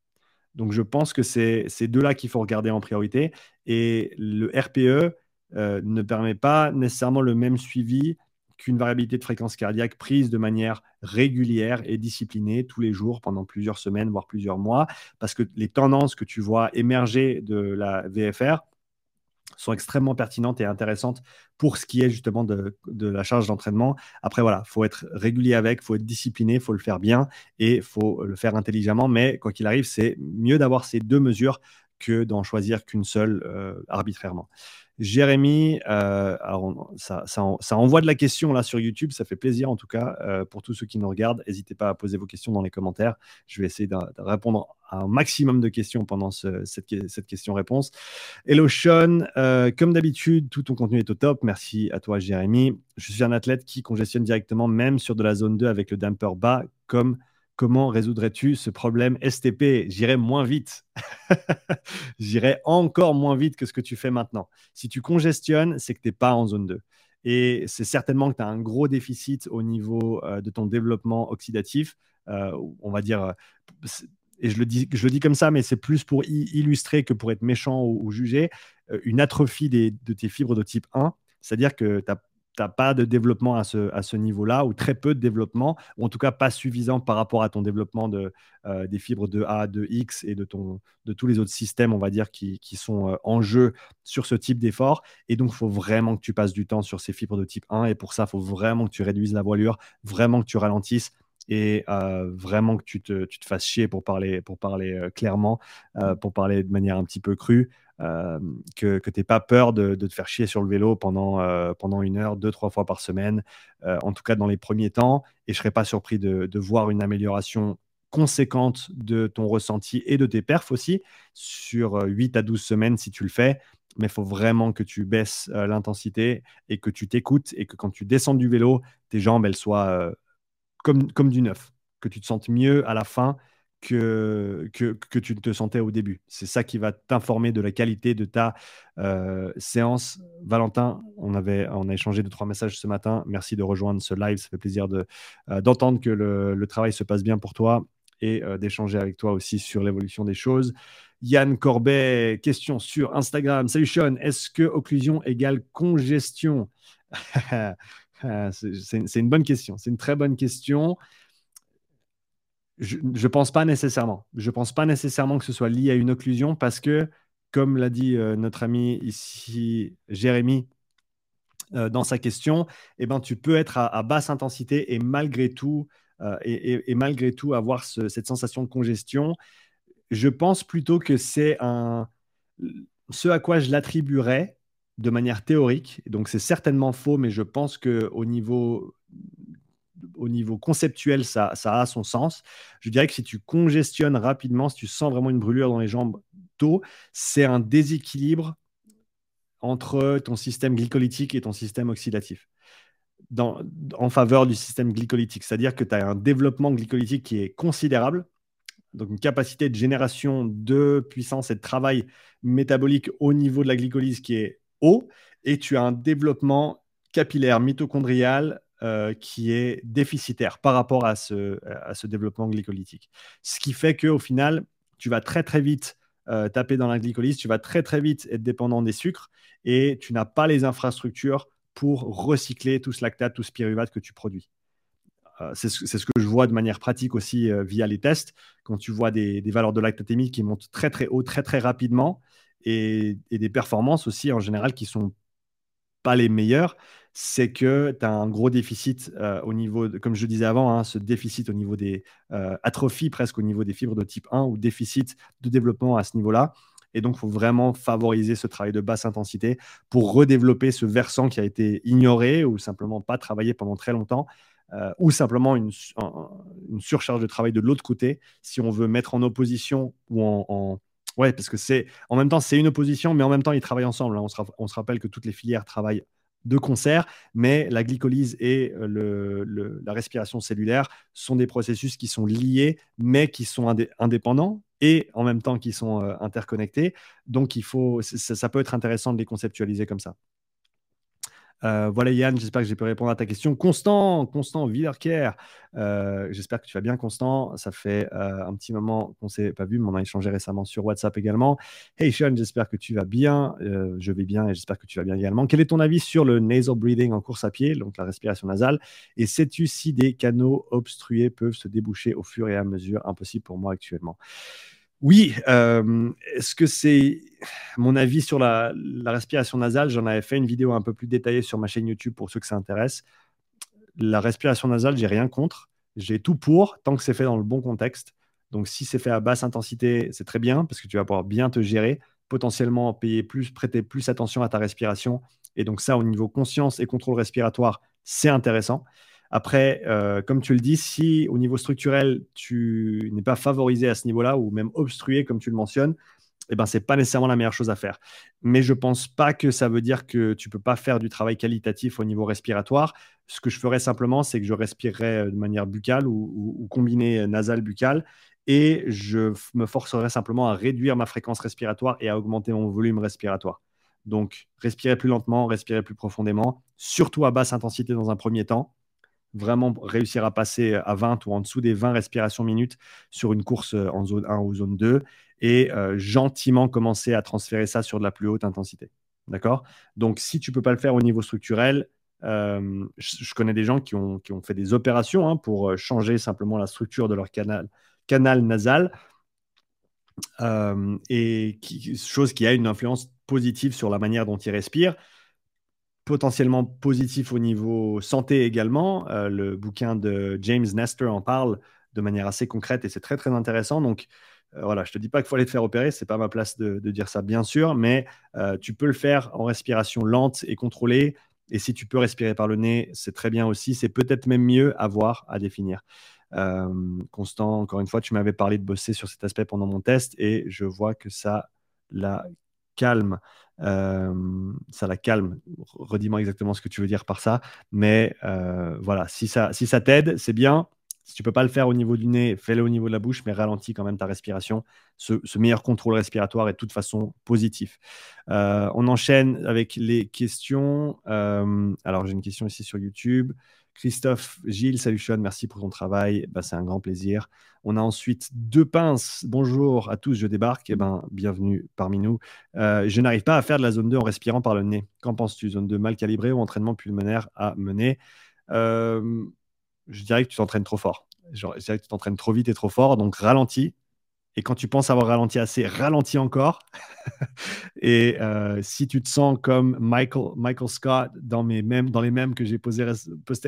Donc je pense que c'est ces deux-là qu'il faut regarder en priorité. Et le RPE euh, ne permet pas nécessairement le même suivi qu'une variabilité de fréquence cardiaque prise de manière régulière et disciplinée tous les jours pendant plusieurs semaines, voire plusieurs mois, parce que les tendances que tu vois émerger de la VFR sont extrêmement pertinentes et intéressantes pour ce qui est justement de, la charge d'entraînement. Après, voilà, il faut être régulier avec, il faut être discipliné, il faut le faire bien et il faut le faire intelligemment. Mais quoi qu'il arrive, c'est mieux d'avoir ces deux mesures que d'en choisir qu'une seule arbitrairement. Jérémy, alors ça, envoie de la question là sur YouTube, ça fait plaisir en tout cas pour tous ceux qui nous regardent. N'hésitez pas à poser vos questions dans les commentaires. Je vais essayer de, répondre à un maximum de questions pendant cette, cette question-réponse. Hello Sean, comme d'habitude, tout ton contenu est au top. Merci à toi Jérémy. Je suis un athlète qui congestionne directement même sur de la zone 2 avec le damper bas comme Comment résoudrais-tu ce problème STP J'irai moins vite. J'irai encore moins vite que ce que tu fais maintenant. Si tu congestionnes, c'est que tu n'es pas en zone 2. Et c'est certainement que tu as un gros déficit au niveau euh, de ton développement oxydatif. Euh, on va dire, euh, et je le, dis, je le dis comme ça, mais c'est plus pour illustrer que pour être méchant ou, juger, une atrophie de tes fibres de type 1. C'est-à-dire que tu n'as pas de développement à ce, niveau-là, ou très peu de développement, ou en tout cas pas suffisant par rapport à ton développement euh, des fibres de A, de X et de, tous les autres systèmes, on va dire, qui, sont euh, en jeu sur ce type d'effort. Et donc, il faut vraiment que tu passes du temps sur ces fibres de type 1. Et pour ça, il faut vraiment que tu réduises la voilure, vraiment que tu ralentisses et euh, vraiment que tu te, fasses chier pour parler clairement, pour parler de manière un petit peu crue. Euh, que, tu n'aies pas peur de, te faire chier sur le vélo pendant, euh, pendant une heure, deux, trois fois par semaine, euh, en tout cas dans les premiers temps. Et je ne serais pas surpris de, voir une amélioration conséquente de ton ressenti et de tes perfs aussi sur 8 à 12 semaines si tu le fais. Mais il faut vraiment que tu baisses l'intensité et que tu t'écoutes et que quand tu descends du vélo, tes jambes, elles soient comme, comme du neuf, que tu te sentes mieux à la fin que, que, tu te sentais au début. C'est ça qui va t'informer de la qualité de ta euh, séance. Valentin, on, avait, on a échangé deux, trois messages ce matin. Merci de rejoindre ce live. Ça fait plaisir de, euh, d'entendre que le, travail se passe bien pour toi et euh, d'échanger avec toi aussi sur l'évolution des choses. Yann Corbet, question sur Instagram. Salut Sean, est-ce que occlusion égale congestion? C'est, une bonne question. C'est une très bonne question. Je ne pense pas nécessairement. Je pense pas nécessairement que ce soit lié à une occlusion parce que, comme l'a dit euh, notre ami ici, Jérémy, euh, dans sa question, eh ben, tu peux être à, basse intensité et malgré tout, euh, et, malgré tout avoir cette sensation de congestion. Je pense plutôt que c'est un, ce à quoi je l'attribuerais de manière théorique. Donc c'est certainement faux, mais je pense qu'au niveau au niveau conceptuel, ça, a son sens. Je dirais que si tu congestionnes rapidement, si tu sens vraiment une brûlure dans les jambes tôt, c'est un déséquilibre entre ton système glycolytique et ton système oxydatif. en faveur du système glycolytique. C'est-à-dire que tu as un développement glycolytique qui est considérable, donc une capacité de génération de puissance et de travail métabolique au niveau de la glycolyse qui est haut, et tu as un développement capillaire mitochondrial euh, qui est déficitaire par rapport à ce, ce développement glycolytique. Ce qui fait qu'au final, tu vas très très vite euh, taper dans la glycolyse, tu vas très très vite être dépendant des sucres et tu n'as pas les infrastructures pour recycler tout ce lactate, tout ce pyruvate que tu produis. Euh, c'est ce, que je vois de manière pratique aussi via les tests. Quand tu vois des, valeurs de lactatémie qui montent très très haut, très très rapidement, et, et, des performances aussi en général qui sont pas les meilleures, c'est que tu as un gros déficit euh, au niveau, comme je disais avant, hein, ce déficit au niveau des euh, atrophies presque au niveau des fibres de type 1 ou déficit de développement à ce niveau-là. Et donc, il faut vraiment favoriser ce travail de basse intensité pour redévelopper ce versant qui a été ignoré ou simplement pas travaillé pendant très longtemps. Euh, ou simplement une, une, surcharge de travail de l'autre côté, si on veut mettre en opposition ou en, en ouais, parce que c'est en même temps c'est une opposition, mais en même temps ils travaillent ensemble. Hein. On, se, on, se, rappelle que toutes les filières travaillent de concert, mais la glycolyse et euh, la respiration cellulaire sont des processus qui sont liés, mais qui sont indépendants et en même temps qui sont euh, interconnectés. Donc, il faut, ça, peut être intéressant de les conceptualiser comme ça. Euh, voilà Yann, j'espère que j'ai pu répondre à ta question. Constant, Constant Villerker, euh, j'espère que tu vas bien Constant. Ça fait euh, un petit moment qu'on ne s'est pas vu, mais on a échangé récemment sur WhatsApp également. Hey Sean, j'espère que tu vas bien. je vais bien et j'espère que tu vas bien également. Quel est ton avis sur le nasal breathing en course à pied, donc la respiration nasale? Et sais-tu si des canaux obstrués peuvent se déboucher au fur et à mesure? Impossible pour moi actuellement. Oui, euh, est-ce que c'est mon avis sur la, respiration nasale J'en avais fait une vidéo un peu plus détaillée sur ma chaîne YouTube pour ceux que ça intéresse. La respiration nasale, j'ai rien contre. J'ai tout pour tant que c'est fait dans le bon contexte. Donc, si c'est fait à basse intensité, c'est très bien parce que tu vas pouvoir bien te gérer, potentiellement payer plus, prêter plus attention à ta respiration. Et donc, ça, au niveau conscience et contrôle respiratoire, c'est intéressant. Après, euh, comme tu le dis, si au niveau structurel, tu n'es pas favorisé à ce niveau-là ou même obstrué, comme tu le mentionnes, eh ben, ce n'est pas nécessairement la meilleure chose à faire. Mais je ne pense pas que ça veut dire que tu ne peux pas faire du travail qualitatif au niveau respiratoire. Ce que je ferais simplement, c'est que je respirerais de manière buccale ou, combinée nasale-buccale et je me forcerais simplement à réduire ma fréquence respiratoire et à augmenter mon volume respiratoire. Donc, respirer plus lentement, respirer plus profondément, surtout à basse intensité dans un premier temps, vraiment réussir à passer à 20 ou en dessous des 20 respirations minutes sur une course euh, en zone 1 ou zone 2 et euh, gentiment commencer à transférer ça sur de la plus haute intensité. D'accord? Donc, si tu ne peux pas le faire au niveau structurel, euh, je, connais des gens qui ont, qui ont fait des opérations hein, pour changer simplement la structure de leur canal, canal nasal. et chose qui a une influence positive sur la manière dont ils respirent potentiellement positif au niveau santé également. Euh, le bouquin de James Nestor en parle de manière assez concrète et c'est très très intéressant. Donc euh, voilà, je te dis pas qu'il faut aller te faire opérer, c'est pas ma place de, dire ça bien sûr, mais euh, tu peux le faire en respiration lente et contrôlée. Et si tu peux respirer par le nez, c'est très bien aussi. C'est peut-être même mieux à voir, à définir. Constant, encore une fois, tu m'avais parlé de bosser sur cet aspect pendant mon test et je vois que ça la calme. Euh, ça la calme. Redis-moi exactement ce que tu veux dire par ça. Mais euh, voilà, si ça, t'aide, c'est bien. Si tu peux pas le faire au niveau du nez, fais-le au niveau de la bouche, mais ralentis quand même ta respiration. Ce, meilleur contrôle respiratoire est de toute façon positif. Euh, on enchaîne avec les questions. alors, j'ai une question ici sur YouTube. Christophe Gilles, salut Sean, merci pour ton travail. Bah, c'est un grand plaisir. On a ensuite deux pinces. Bonjour à tous, je débarque. Eh ben, bienvenue parmi nous. Euh, je n'arrive pas à faire de la zone 2 en respirant par le nez. Qu'en penses-tu Zone 2 mal calibrée ou entraînement pulmonaire à mener? Euh, Je dirais que tu t'entraînes trop fort. Je dirais que tu t'entraînes trop vite et trop fort. Donc ralentis. Et quand tu penses avoir ralenti assez, ralentis encore. et euh, si tu te sens comme Michael, Scott dans, mes mêmes, dans les mêmes que j'ai postés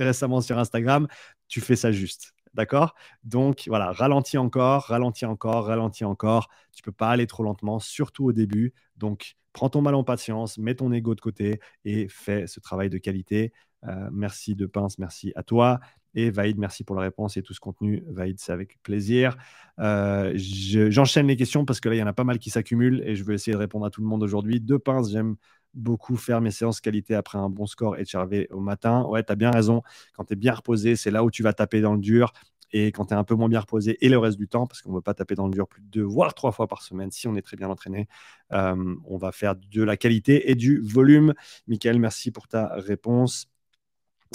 récemment sur Instagram, tu fais ça juste. D'accord? Donc voilà, ralentis encore, ralentis encore, ralentis encore. Tu peux pas aller trop lentement, surtout au début. Donc prends ton mal en patience, mets ton ego de côté et fais ce travail de qualité. Euh, merci de pince, merci à toi. Et Vaïd, merci pour la réponse et tout ce contenu. Vaïd, c'est avec plaisir. Euh, j'enchaîne les questions parce que là, il y en a pas mal qui s'accumulent et je vais essayer de répondre à tout le monde aujourd'hui. Deux pinces, j'aime beaucoup faire mes séances qualité après un bon score et HRV au matin. Ouais, tu as bien raison. Quand tu es bien reposé, c'est là où tu vas taper dans le dur. Et quand tu es un peu moins bien reposé et le reste du temps, parce qu'on ne veut pas taper dans le dur plus de deux, voire trois fois par semaine, si on est très bien entraîné, euh, on va faire de la qualité et du volume. Michael, merci pour ta réponse.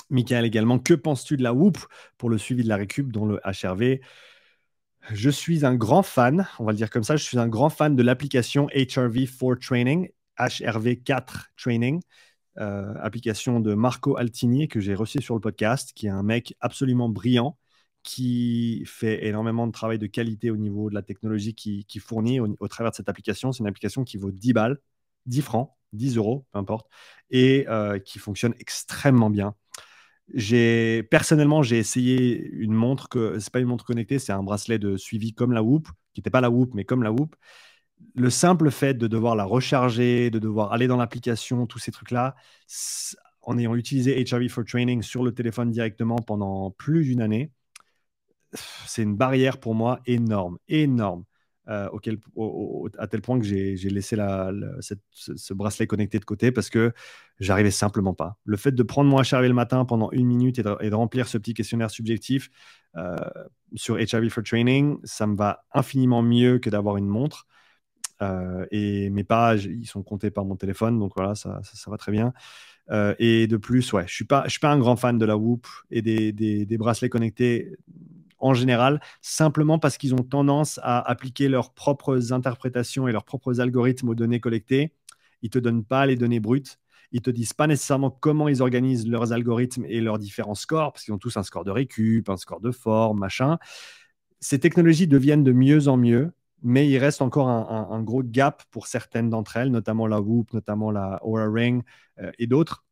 Michael également, que penses-tu de la Whoop pour le suivi de la récup dans le HRV Je suis un grand fan, on va le dire comme ça, je suis un grand fan de l'application HRV4 Training, HRV4 Training, euh, application de Marco Altini que j'ai reçu sur le podcast, qui est un mec absolument brillant qui fait énormément de travail de qualité au niveau de la technologie qui, fournit au, travers de cette application. C'est une application qui vaut 10 balles, 10 francs, 10 euros, peu importe, et euh, qui fonctionne extrêmement bien. Personnellement j'ai essayé une montre que c'est pas une montre connectée, c'est un bracelet de suivi comme la Whoop, qui n'était pas la Whoop mais comme la Whoop. Le simple fait de devoir la recharger, de devoir aller dans l'application, tous ces trucs-là, en ayant utilisé HRV for Training sur le téléphone directement pendant plus d'une année, c'est une barrière pour moi énorme, énorme. Euh, à tel point que j'ai laissé la, ce, bracelet connecté de côté parce que j'arrivais simplement pas. Le fait de prendre mon HRV le matin pendant une minute et de, remplir ce petit questionnaire subjectif euh, sur HRV for Training, ça me va infiniment mieux que d'avoir une montre. Euh, et mes pages, ils sont comptés par mon téléphone, donc voilà, ça, va très bien. et de plus, ouais, je suis suis pas un grand fan de la Whoop et des bracelets connectés en général, simplement parce qu'ils ont tendance à appliquer leurs propres interprétations et leurs propres algorithmes aux données collectées. Ils ne te donnent pas les données brutes. Ils te disent pas nécessairement comment ils organisent leurs algorithmes et leurs différents scores, parce qu'ils ont tous un score de récup, un score de forme, machin. Ces technologies deviennent de mieux en mieux, mais il reste encore un, gros gap pour certaines d'entre elles, notamment la Whoop, notamment la Aura Ring euh, et d'autres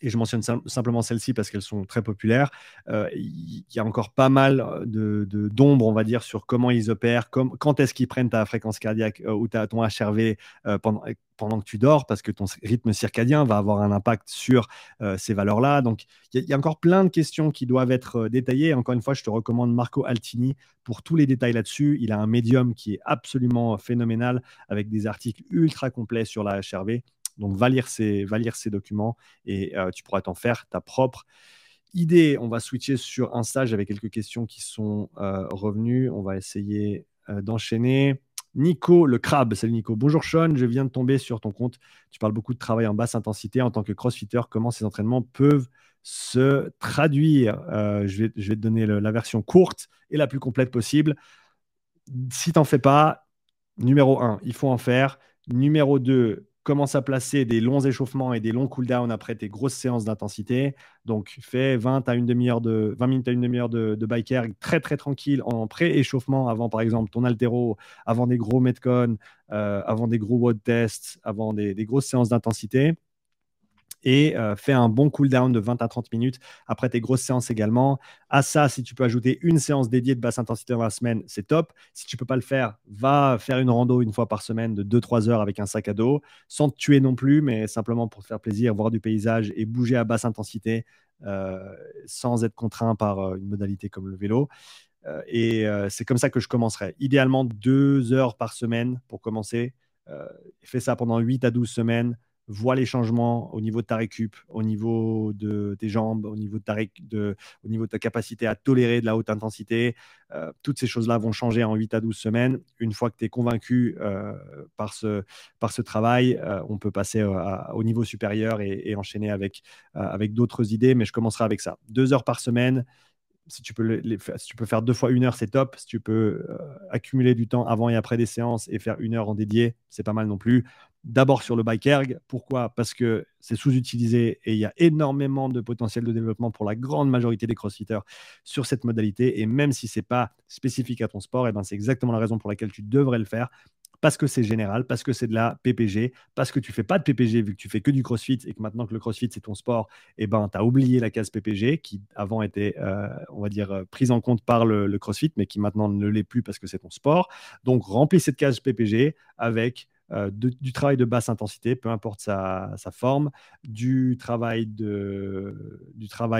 et je mentionne simplement celles-ci parce qu'elles sont très populaires, euh, il y a encore pas mal de, d'ombre, on va dire, sur comment ils opèrent, quand est-ce qu'ils prennent ta fréquence cardiaque euh, ou ta, ton HRV euh, pendant, pendant que tu dors, parce que ton rythme circadien va avoir un impact sur ces valeurs-là. Donc, il y, a encore plein de questions qui doivent être détaillées. Encore une fois, je te recommande Marco Altini pour tous les détails là-dessus. Il a un médium qui est absolument phénoménal avec des articles ultra complets sur la HRV. Donc, va lire ces, ces documents et euh, tu pourras t'en faire ta propre idée. On va switcher sur un stage avec quelques questions qui sont euh, revenues. On va essayer euh, d'enchaîner. Nico, le crabe, salut Nico. Bonjour Sean, je viens de tomber sur ton compte. Tu parles beaucoup de travail en basse intensité en tant que crossfitter. Comment ces entraînements peuvent se traduire? Je, vais, je, vais, te donner la version courte et la plus complète possible. Si tu n'en fais pas, numéro 1, il faut en faire. Numéro 2, commence à placer des longs échauffements et des longs cooldowns après tes grosses séances d'intensité. Donc, fais 20 à une demi-heure de 20 minutes à une demi-heure de, de bike très très tranquille en pré-échauffement avant par exemple ton altéro, avant des gros metcon, euh, avant des gros WOD tests, avant des grosses séances d'intensité et euh, fais un bon cooldown de 20 à 30 minutes après tes grosses séances également. À ça, si tu peux ajouter une séance dédiée de basse intensité dans la semaine, c'est top. Si tu peux pas le faire, va faire une rando une fois par semaine de 2-3 heures avec un sac à dos, sans te tuer non plus, mais simplement pour te faire plaisir, voir du paysage et bouger à basse intensité euh, sans être contraint par euh, une modalité comme le vélo. et c'est comme ça que je commencerai. Idéalement, deux heures par semaine pour commencer. fais ça pendant 8 à 12 semaines vois les changements au niveau de ta récup, au niveau de tes jambes, au niveau de ta, capacité à tolérer de la haute intensité. Euh, toutes ces choses-là vont changer en 8 à 12 semaines. Une fois que tu es convaincu euh, par, ce, par ce travail, euh, on peut passer au niveau supérieur et, enchaîner avec, avec d'autres idées, mais je commencerai avec ça. Deux heures par semaine, si tu, peux si tu peux faire deux fois une heure, c'est top. Si tu peux accumuler du temps avant et après des séances et faire une heure en dédié, c'est pas mal non plus d'abord sur le bike erg. Pourquoi? Parce que c'est sous-utilisé et il y a énormément de potentiel de développement pour la grande majorité des crossfitters sur cette modalité. Et même si ce n'est pas spécifique à ton sport, et eh ben c'est exactement la raison pour laquelle tu devrais le faire. Parce que c'est général, parce que c'est de la PPG, parce que tu fais pas de PPG vu que tu fais que du CrossFit et que maintenant que le CrossFit c'est ton sport, et eh ben, tu as oublié la case PPG qui avant était, euh, on va dire, euh, prise en compte par le, le CrossFit, mais qui maintenant ne l'est plus parce que c'est ton sport. Donc remplis cette case PPG avec euh, du travail de basse intensité, peu importe sa, forme, du travail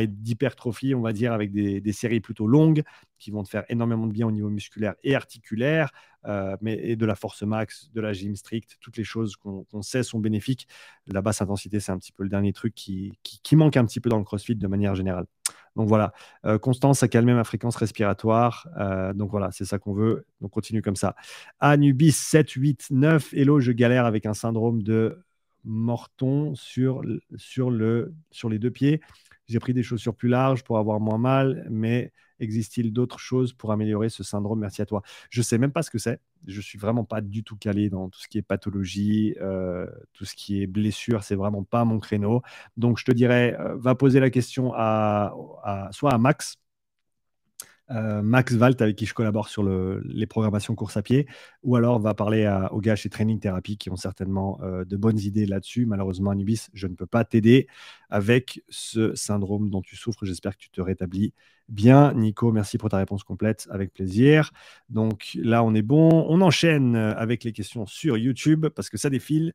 d'hypertrophie, on va dire, avec des, séries plutôt longues qui vont te faire énormément de bien au niveau musculaire et articulaire, euh, mais et de la force max, de la gym strict, toutes les choses qu'on sait sont bénéfiques. La basse intensité, c'est un petit peu le dernier truc qui, manque un petit peu dans le CrossFit de manière générale. Donc voilà, euh, Constance a calmé ma fréquence respiratoire. Euh, donc voilà, c'est ça qu'on veut. Donc continue comme ça. Anubis 7, 8, 9. Hello, je galère avec un syndrome de Morton sur, sur, le, sur les deux pieds. J'ai pris des chaussures plus larges pour avoir moins mal, mais existe-t-il d'autres choses pour améliorer ce syndrome? Merci à toi. Je ne sais même pas ce que c'est. Je suis vraiment pas du tout calé dans tout ce qui est pathologie, euh, tout ce qui est blessure. C'est vraiment pas mon créneau. Donc je te dirais, euh, va poser la question à, soit à Max, euh, Max Valt, avec qui je collabore sur les programmations course à pied, ou alors va parler aux gars chez Training Therapy qui ont certainement euh, de bonnes idées là-dessus. Malheureusement, Anubis, je ne peux pas t'aider avec ce syndrome dont tu souffres. J'espère que tu te rétablis bien. Nico, merci pour ta réponse complète, avec plaisir. Donc là, on est bon. On enchaîne avec les questions sur YouTube parce que ça défile.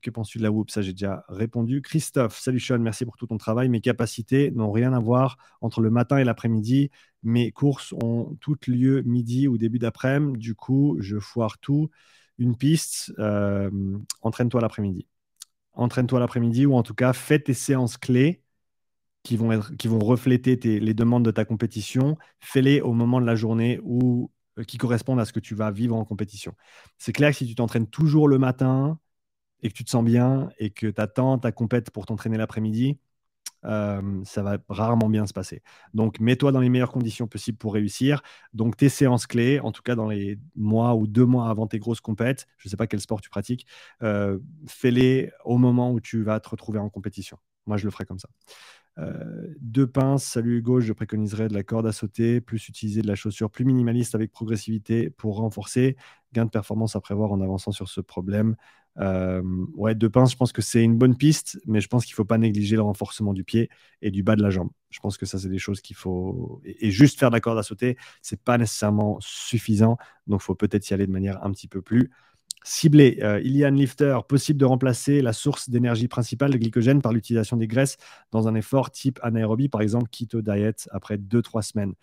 Que penses-tu de la Whoop Ça, j'ai déjà répondu. Christophe, salut Sean, merci pour tout ton travail. Mes capacités n'ont rien à voir entre le matin et l'après-midi. Mes courses ont toutes lieu midi ou début d'après-midi. Du coup, je foire tout. Une piste, euh, entraîne-toi l'après-midi. Entraîne-toi l'après-midi ou en tout cas, fais tes séances clés qui vont, refléter les demandes de ta compétition. Fais-les au moment de la journée où, euh, qui correspondent à ce que tu vas vivre en compétition. C'est clair que si tu t'entraînes toujours le matin, et que tu te sens bien et que tu attends ta compète pour t'entraîner l'après-midi, euh, ça va rarement bien se passer. Donc, mets-toi dans les meilleures conditions possibles pour réussir. Donc, tes séances clés, en tout cas dans les mois ou deux mois avant tes grosses compètes, je ne sais pas quel sport tu pratiques, euh, fais-les au moment où tu vas te retrouver en compétition. Moi, je le ferai comme ça. Euh, deux pinces, salut Hugo, je préconiserais de la corde à sauter, plus utiliser de la chaussure plus minimaliste avec progressivité pour renforcer. Gain de performance à prévoir en avançant sur ce problème. Euh, ouais, deux pinces, je pense que c'est une bonne piste, mais je pense qu'il ne faut pas négliger le renforcement du pied et du bas de la jambe. Je pense que ça, c'est des choses qu'il faut. Et, juste faire de la corde à sauter, c'est pas nécessairement suffisant. Donc, il faut peut-être y aller de manière un petit peu plus ciblée. Euh, Ilian Lifter, possible de remplacer la source d'énergie principale, de glycogène, par l'utilisation des graisses dans un effort type anaérobie, par exemple keto diet, après 2-3 semaines.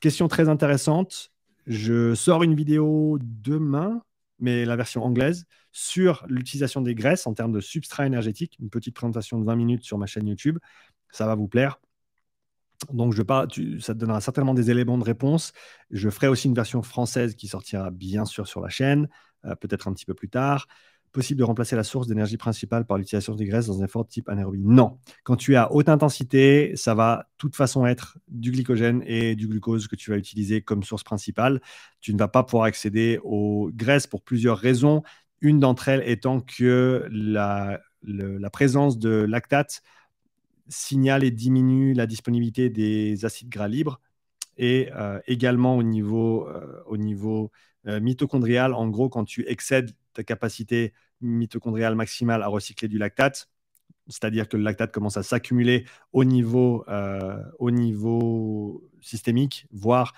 Question très intéressante. Je sors une vidéo demain mais la version anglaise, sur l'utilisation des graisses en termes de substrat énergétique. Une petite présentation de 20 minutes sur ma chaîne YouTube. Ça va vous plaire. Donc, je parle, ça te donnera certainement des éléments de réponse. Je ferai aussi une version française qui sortira bien sûr sur la chaîne, euh, peut-être un petit peu plus tard possible de remplacer la source d'énergie principale par l'utilisation des graisses dans un effort type anaérobie Non. Quand tu es à haute intensité, ça va de toute façon être du glycogène et du glucose que tu vas utiliser comme source principale. Tu ne vas pas pouvoir accéder aux graisses pour plusieurs raisons. Une d'entre elles étant que la, présence de lactate signale et diminue la disponibilité des acides gras libres et euh, également au niveau, euh, au niveau euh, mitochondrial. En gros, quand tu excèdes ta capacité mitochondriale maximale à recycler du lactate, c'est-à-dire que le lactate commence à s'accumuler au niveau, au niveau systémique, voire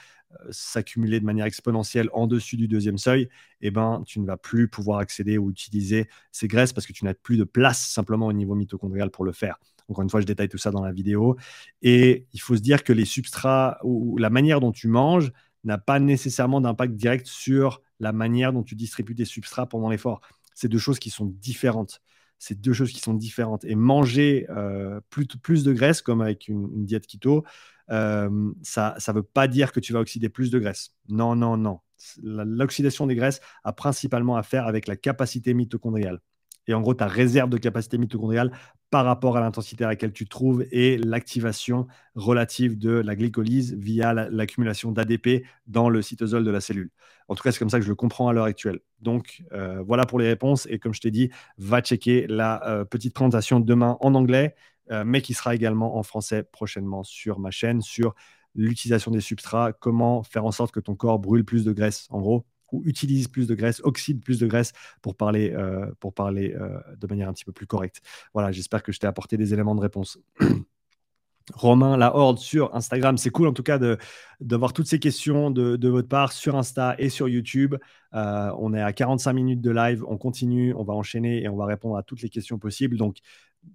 s'accumuler de manière exponentielle en dessus du deuxième seuil, eh ben, tu ne vas plus pouvoir accéder ou utiliser ces graisses parce que tu n'as plus de place simplement au niveau mitochondrial pour le faire. Encore une fois, je détaille tout ça dans la vidéo. Et il faut se dire que les substrats ou la manière dont tu manges n'a pas nécessairement d'impact direct sur la manière dont tu distribues tes substrats pendant l'effort. C'est deux choses qui sont différentes. C'est deux choses qui sont différentes. Et manger euh, plus, de graisse, comme avec une, diète keto, euh, ça ne veut pas dire que tu vas oxyder plus de graisse. Non, non, non. L'oxydation des graisses a principalement à faire avec la capacité mitochondriale et en gros ta réserve de capacité mitochondriale par rapport à l'intensité à laquelle tu te trouves et l'activation relative de la glycolyse via l'accumulation d'ADP dans le cytosol de la cellule. En tout cas, c'est comme ça que je le comprends à l'heure actuelle. Donc, euh, voilà pour les réponses. Et comme je t'ai dit, va checker la euh, petite présentation demain en anglais, mais qui sera également en français prochainement sur ma chaîne, sur l'utilisation des substrats, comment faire en sorte que ton corps brûle plus de graisse. En gros, ou utilise plus de graisse, oxyde plus de graisse pour parler, euh, pour parler euh, de manière un petit peu plus correcte. Voilà, j'espère que je t'ai apporté des éléments de réponse. Romain, la Horde sur Instagram. C'est cool en tout cas de, d'avoir toutes ces questions de, de, votre part sur Insta et sur YouTube. Euh, on est à 45 minutes de live, on continue, on va enchaîner et on va répondre à toutes les questions possibles. Donc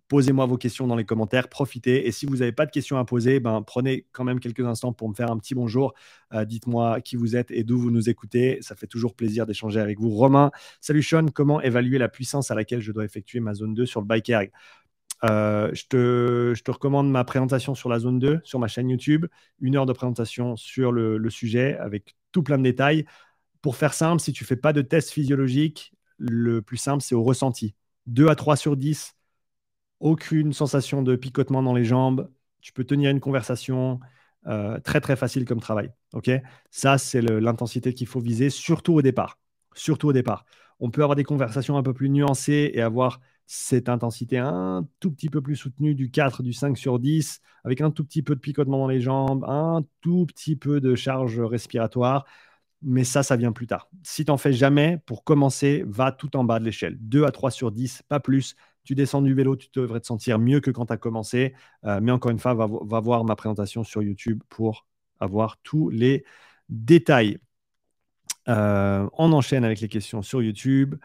posez-moi vos questions dans les commentaires, profitez. Et si vous n'avez pas de questions à poser, ben, prenez quand même quelques instants pour me faire un petit bonjour. Euh, dites-moi qui vous êtes et d'où vous nous écoutez. Ça fait toujours plaisir d'échanger avec vous. Romain, salut Sean, comment évaluer la puissance à laquelle je dois effectuer ma zone 2 sur le bike euh, je, te, recommande ma présentation sur la zone 2 sur ma chaîne YouTube. Une heure de présentation sur le, le sujet avec tout plein de détails. Pour faire simple, si tu fais pas de test physiologique, le plus simple, c'est au ressenti. 2 à 3 sur 10 aucune sensation de picotement dans les jambes, tu peux tenir une conversation, euh, très très facile comme travail. Ok, ça c'est l'intensité qu'il faut viser, surtout au départ. Surtout au départ. On peut avoir des conversations un peu plus nuancées et avoir cette intensité un tout petit peu plus soutenue du 4, du 5 sur 10, avec un tout petit peu de picotement dans les jambes, un tout petit peu de charge respiratoire. Mais ça, ça vient plus tard. Si tu n'en fais jamais, pour commencer, va tout en bas de l'échelle. 2 à 3 sur 10, pas plus tu descends du vélo, tu devrais te sentir mieux que quand tu as commencé. Euh, mais encore une fois, va, voir ma présentation sur YouTube pour avoir tous les détails. Euh, on enchaîne avec les questions sur YouTube.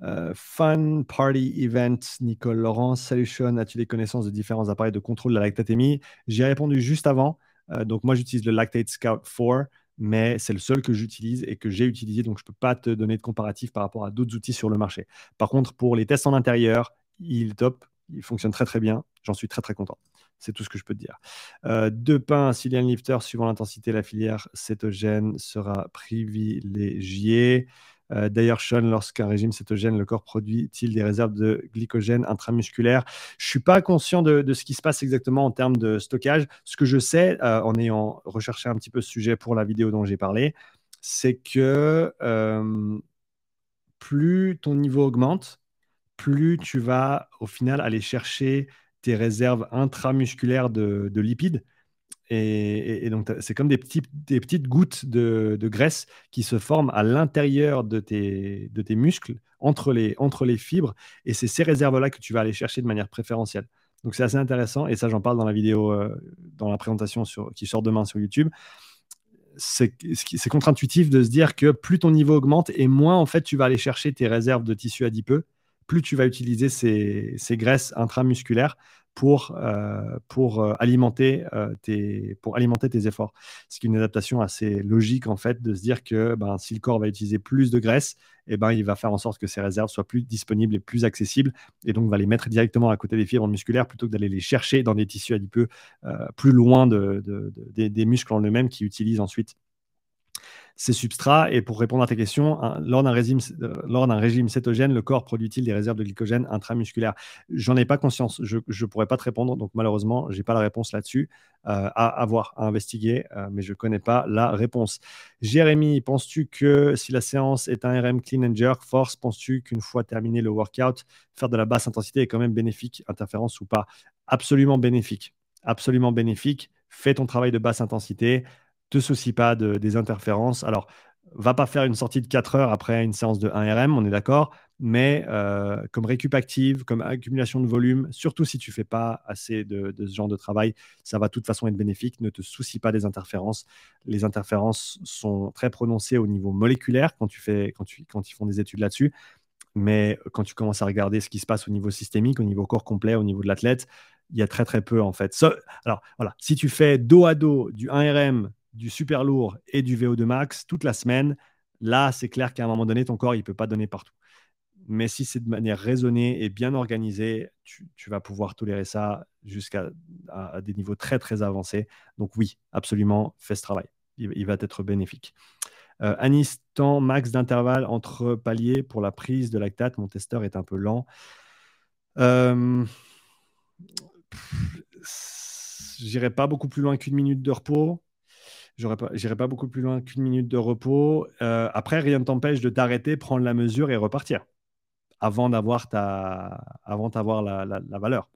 Euh, fun Party Event, Nicole Laurent. Salut as-tu des connaissances de différents appareils de contrôle de la lactatémie? J'ai répondu juste avant. donc moi, j'utilise le Lactate Scout 4 mais c'est le seul que j'utilise et que j'ai utilisé, donc je ne peux pas te donner de comparatif par rapport à d'autres outils sur le marché. Par contre, pour les tests en intérieur, il est top, il fonctionne très très bien. J'en suis très très content. C'est tout ce que je peux te dire. Euh, deux pains, Cillian Lifter, suivant l'intensité, la filière cétogène sera privilégiée. Euh, d'ailleurs, Sean, lorsqu'un régime cétogène, le corps produit-il des réserves de glycogène intramusculaire? Je ne suis pas conscient de, ce qui se passe exactement en termes de stockage. Ce que je sais, euh, en ayant recherché un petit peu ce sujet pour la vidéo dont j'ai parlé, c'est que plus ton niveau augmente, plus tu vas au final aller chercher tes réserves intramusculaires de, lipides. Et, donc, c'est comme des, petites gouttes de, graisse qui se forment à l'intérieur de tes, de muscles, entre les, fibres. Et c'est ces réserves-là que tu vas aller chercher de manière préférentielle. Donc, c'est assez intéressant. Et ça, j'en parle dans la vidéo, euh, dans la présentation qui sort demain sur YouTube. C'est contre-intuitif de se dire que plus ton niveau augmente et moins, en fait, tu vas aller chercher tes réserves de tissu adipeux, plus tu vas utiliser ces, graisses intramusculaires pour, euh, euh, alimenter, euh, tes, pour alimenter tes efforts. Ce qui est une adaptation assez logique, en fait, de se dire que ben, si le corps va utiliser plus de graisse, eh ben, il va faire en sorte que ses réserves soient plus disponibles et plus accessibles, et donc va les mettre directement à côté des fibres musculaires plutôt que d'aller les chercher dans des tissus adipeux plus loin de, des, des muscles en eux-mêmes qui utilisent ensuite ces substrats. Et pour répondre à ta question, lors d'un régime, euh, lors d'un régime cétogène, le corps produit-il des réserves de glycogène intramusculaires? J'en ai pas conscience. Je ne pourrais pas te répondre. Donc malheureusement, j'ai pas la réponse là-dessus. Euh, à avoir, à investiguer, euh, mais je connais pas la réponse. Jérémy, penses-tu que si la séance est un RM clean and jerk force, penses-tu qu'une fois terminé le workout, faire de la basse intensité est quand même bénéfique, interférence ou pas? Absolument bénéfique. Absolument bénéfique. Fais ton travail de basse intensité te soucie pas de, des interférences. Alors, va pas faire une sortie de 4 heures après une séance de 1 RM, on est d'accord, mais euh, comme récup active, comme accumulation de volume, surtout si tu fais pas assez de, ce genre de travail, ça va de toute façon être bénéfique. Ne te soucie pas des interférences. Les interférences sont très prononcées au niveau moléculaire quand tu fais, quand tu, quand ils font des études là-dessus. Mais quand tu commences à regarder ce qui se passe au niveau systémique, au niveau corps complet, au niveau de l'athlète, il y a très très peu en fait. alors voilà, si tu fais dos à dos du 1RM du super lourd et du VO2 max toute la semaine, là, c'est clair qu'à un moment donné, ton corps, il ne peut pas donner partout. Mais si c'est de manière raisonnée et bien organisée, tu, vas pouvoir tolérer ça jusqu'à des niveaux très, très avancés. Donc oui, absolument, fais ce travail. Il, va être bénéfique. Euh, Anis, temps max d'intervalle entre paliers pour la prise de lactate. Mon testeur est un peu lent. Euh, J'irai pas beaucoup plus loin qu'une minute de repos. J'irai pas beaucoup plus loin qu'une minute de repos. Euh, après, rien ne t'empêche de t'arrêter, prendre la mesure et repartir avant d'avoir avant d'avoir la, valeur.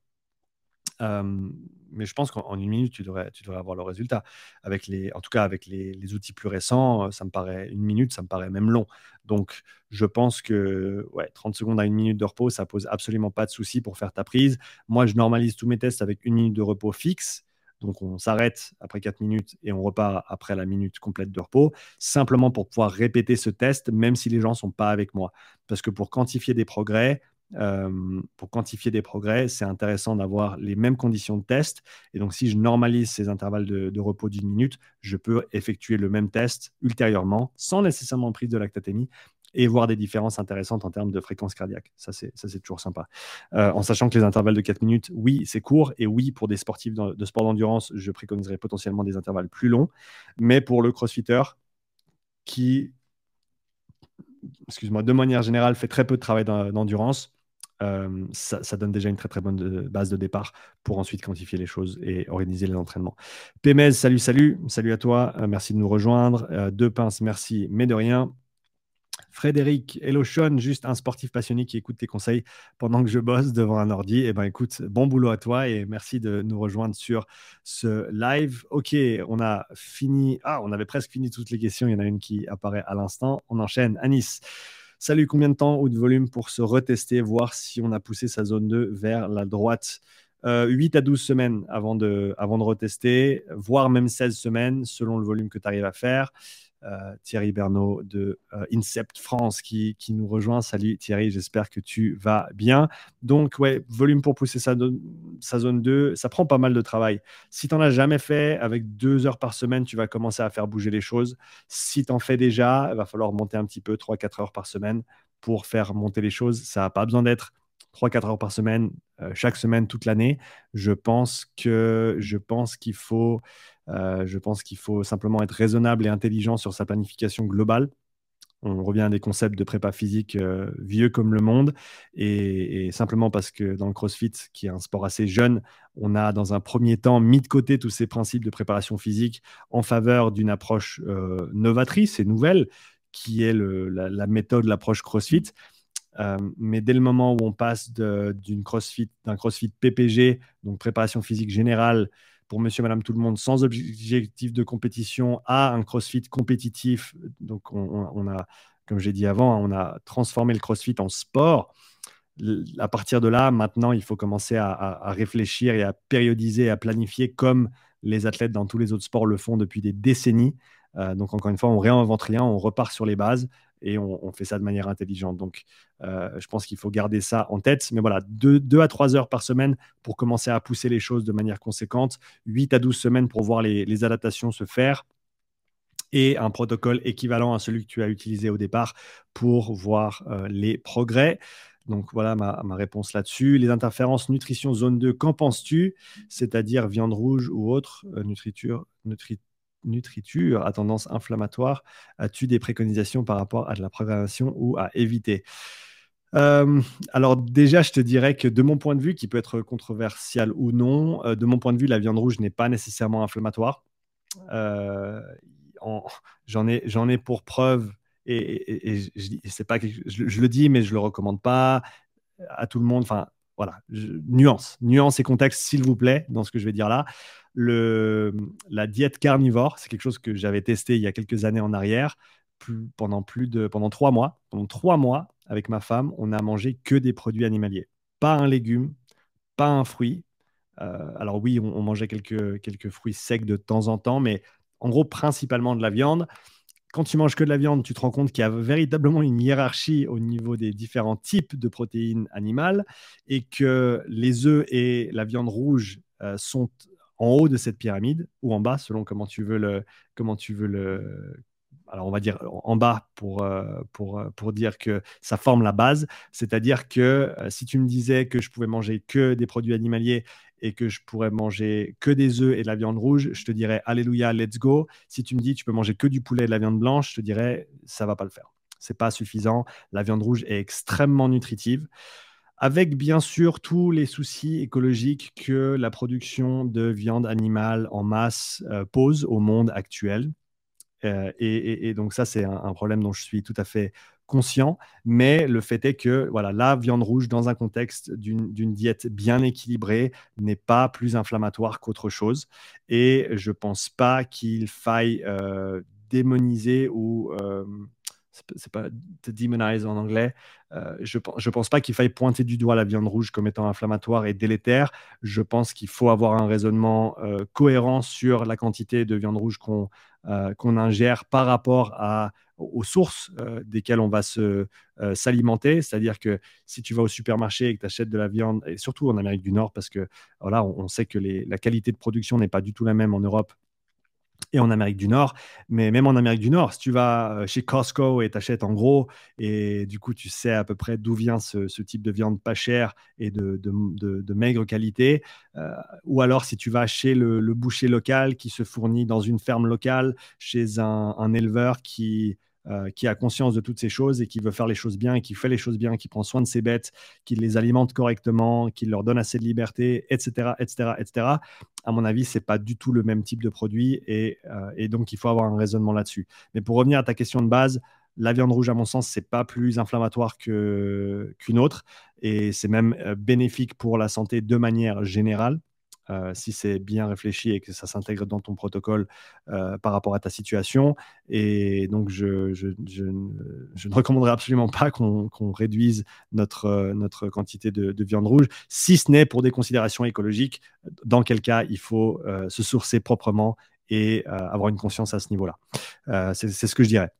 Euh, mais je pense qu'en une minute, tu devrais, avoir le résultat. Avec les, en tout cas, avec les, outils plus récents, ça me paraît une minute, ça me paraît même long. Donc, je pense que ouais, 30 secondes à une minute de repos, ça pose absolument pas de souci pour faire ta prise. Moi, je normalise tous mes tests avec une minute de repos fixe. Donc on s'arrête après 4 minutes et on repart après la minute complète de repos, simplement pour pouvoir répéter ce test, même si les gens ne sont pas avec moi. Parce que pour quantifier des progrès, euh, pour c'est intéressant d'avoir les mêmes conditions de test. Et donc, si je normalise ces intervalles de, de repos d'une minute, je peux effectuer le même test ultérieurement, sans nécessairement prise de lactatémie, et voir des différences intéressantes en termes de fréquence cardiaque. Ça, c'est, toujours sympa. Euh, en sachant que les intervalles de 4 minutes, oui, c'est court. Et oui, pour des sportifs de sport d'endurance, je préconiserais potentiellement des intervalles plus longs. Mais pour le crossfitter, qui, excuse-moi, de manière générale, fait très peu de travail d'endurance, euh, ça, donne déjà une très très bonne euh, base de départ pour ensuite quantifier les choses et organiser les entraînements. Pémez, salut, salut, salut à toi, merci de nous rejoindre. deux pinces, merci, mais de rien. Frédéric Hello Sean, juste un sportif passionné qui écoute tes conseils pendant que je bosse devant un ordi. Eh ben écoute, bon boulot à toi et merci de nous rejoindre sur ce live. Ok, on a fini. Ah, on avait presque fini toutes les questions. Il y en a une qui apparaît à l'instant. On enchaîne. Anis. Salut, combien de temps ou de volume pour se retester, voir si on a poussé sa zone 2 vers la droite? 8 euh, à 12 semaines avant de, avant de retester, voire même 16 semaines selon le volume que tu arrives à faire. Euh, Thierry Bernot de euh, Incept France qui, nous rejoint. Salut Thierry, j'espère que tu vas bien. Donc, ouais, volume pour pousser sa, sa zone 2, ça prend pas mal de travail. Si tu n'en as jamais fait, avec deux heures par semaine, tu vas commencer à faire bouger les choses. Si tu en fais déjà, il va falloir monter un petit peu, 3-4 heures par semaine pour faire monter les choses. Ça n'a pas besoin d'être 3-4 heures par semaine, euh, chaque semaine, toute l'année. Je pense que je pense qu'il faut euh, je faut simplement être raisonnable et intelligent sur sa planification globale. On revient à des concepts de prépa physique euh, vieux comme le monde. Et, simplement parce que dans le CrossFit, qui est un sport assez jeune, on a dans un premier temps mis de côté tous ces principes de préparation physique en faveur d'une approche novatrice et nouvelle, qui est la, méthode, l'approche CrossFit. Mais dès le moment où on passe d'un CrossFit, CrossFit PPG, donc préparation physique générale, pour monsieur, madame, tout le monde, sans objectif de compétition, à un CrossFit compétitif. Donc, on, a, comme j'ai dit avant, on a transformé le CrossFit en sport. À partir de là, maintenant, il faut commencer à, réfléchir et à périodiser, à planifier comme les athlètes dans tous les autres sports le font depuis des décennies. Euh, donc, encore une fois, on réinvente rien, on repart sur les bases et on, fait ça de manière intelligente. Donc, euh, je pense qu'il faut garder ça en tête. Mais voilà, 2 à 3 heures par semaine pour commencer à pousser les choses de manière conséquente, 8 à 12 semaines pour voir les, adaptations se faire et un protocole équivalent à celui que tu as utilisé au départ pour voir euh, les progrès. Donc voilà ma, réponse là-dessus. Les interférences nutrition zone 2, qu'en penses-tu? C'est-à-dire viande rouge ou autre, euh, nutriture, nutriture à tendance inflammatoire, as-tu des préconisations par rapport à de la programmation ou à éviter? Euh, alors déjà, je te dirais que de mon point de vue, qui peut être controversial ou non, euh, de mon point de vue, la viande rouge n'est pas nécessairement inflammatoire. Euh, j'en ai, ai pour preuve, et, je, pas je, le dis, mais je le recommande pas à tout le monde. Enfin, voilà, nuance, nuance et contexte, s'il vous plaît, dans ce que je vais dire là le, la diète carnivore, c'est quelque chose que j'avais testé il y a quelques années en arrière, pendant plus de pendant trois mois. Pendant trois mois, avec ma femme, on a mangé que des produits animaliers, pas un légume, pas un fruit. Euh, alors oui, on, mangeait quelques, quelques fruits secs de temps en temps, mais en gros principalement de la viande. Quand tu manges que de la viande, tu te rends compte qu'il y a véritablement une hiérarchie au niveau des différents types de protéines animales et que les œufs et la viande rouge euh, sont en haut de cette pyramide ou en bas, selon comment tu veux le, comment tu veux le, alors on va dire en bas pour, euh, pour, euh, pour dire que ça forme la base. C'est-à-dire que si tu me disais que je pouvais manger que des produits animaliers et que je pourrais manger que des œufs et de la viande rouge, je te dirais Alléluia, let's go. Si tu me dis tu peux manger que du poulet et de la viande blanche, je te dirais ça va pas le faire. C'est pas suffisant. La viande rouge est extrêmement nutritive avec bien sûr tous les soucis écologiques que la production de viande animale en masse euh, pose au monde actuel. Euh, et, donc ça, c'est un, problème dont je suis tout à fait conscient, mais le fait est que voilà, la viande rouge, dans un contexte d'une diète bien équilibrée, n'est pas plus inflammatoire qu'autre chose. Et je ne pense pas qu'il faille euh, démoniser ou c'est pas to demonize en anglais. Euh, je ne pense pas qu'il faille pointer du doigt la viande rouge comme étant inflammatoire et délétère. Je pense qu'il faut avoir un raisonnement euh, cohérent sur la quantité de viande rouge qu'on euh, qu'on ingère par rapport aux sources desquelles on va se s'alimenter. C'est-à-dire que si tu vas au supermarché et que tu achètes de la viande, et surtout en Amérique du Nord, parce que voilà, on, sait que la qualité de production n'est pas du tout la même en Europe et en Amérique du Nord. Mais même en Amérique du Nord, si tu vas euh, chez Costco et t'achètes en gros, et du coup, tu sais à peu près d'où vient ce, type de viande pas chère et de, maigre qualité, euh, ou alors si tu vas chez le, boucher local qui se fournit dans une ferme locale, chez un éleveur qui euh, qui a conscience de toutes ces choses et qui veut faire les choses bien qui fait les choses bien, qui prend soin de ses bêtes, qui les alimente correctement, qui leur donne assez de liberté, etc., etc., etc. À mon avis, c'est pas du tout le même type de produit et, euh, et donc il faut avoir un raisonnement là-dessus. Mais pour revenir à ta question de base, la viande rouge, à mon sens, c'est pas plus inflammatoire qu'une autre et c'est même euh, bénéfique pour la santé de manière générale. Euh, si c'est bien réfléchi et que ça s'intègre dans ton protocole euh, par rapport à ta situation. Et donc, je, ne recommanderais absolument pas qu'on réduise euh, notre quantité de, viande rouge, si ce n'est pour des considérations écologiques, dans quel cas il faut se sourcer proprement et avoir une conscience à ce niveau-là. c'est ce que je dirais.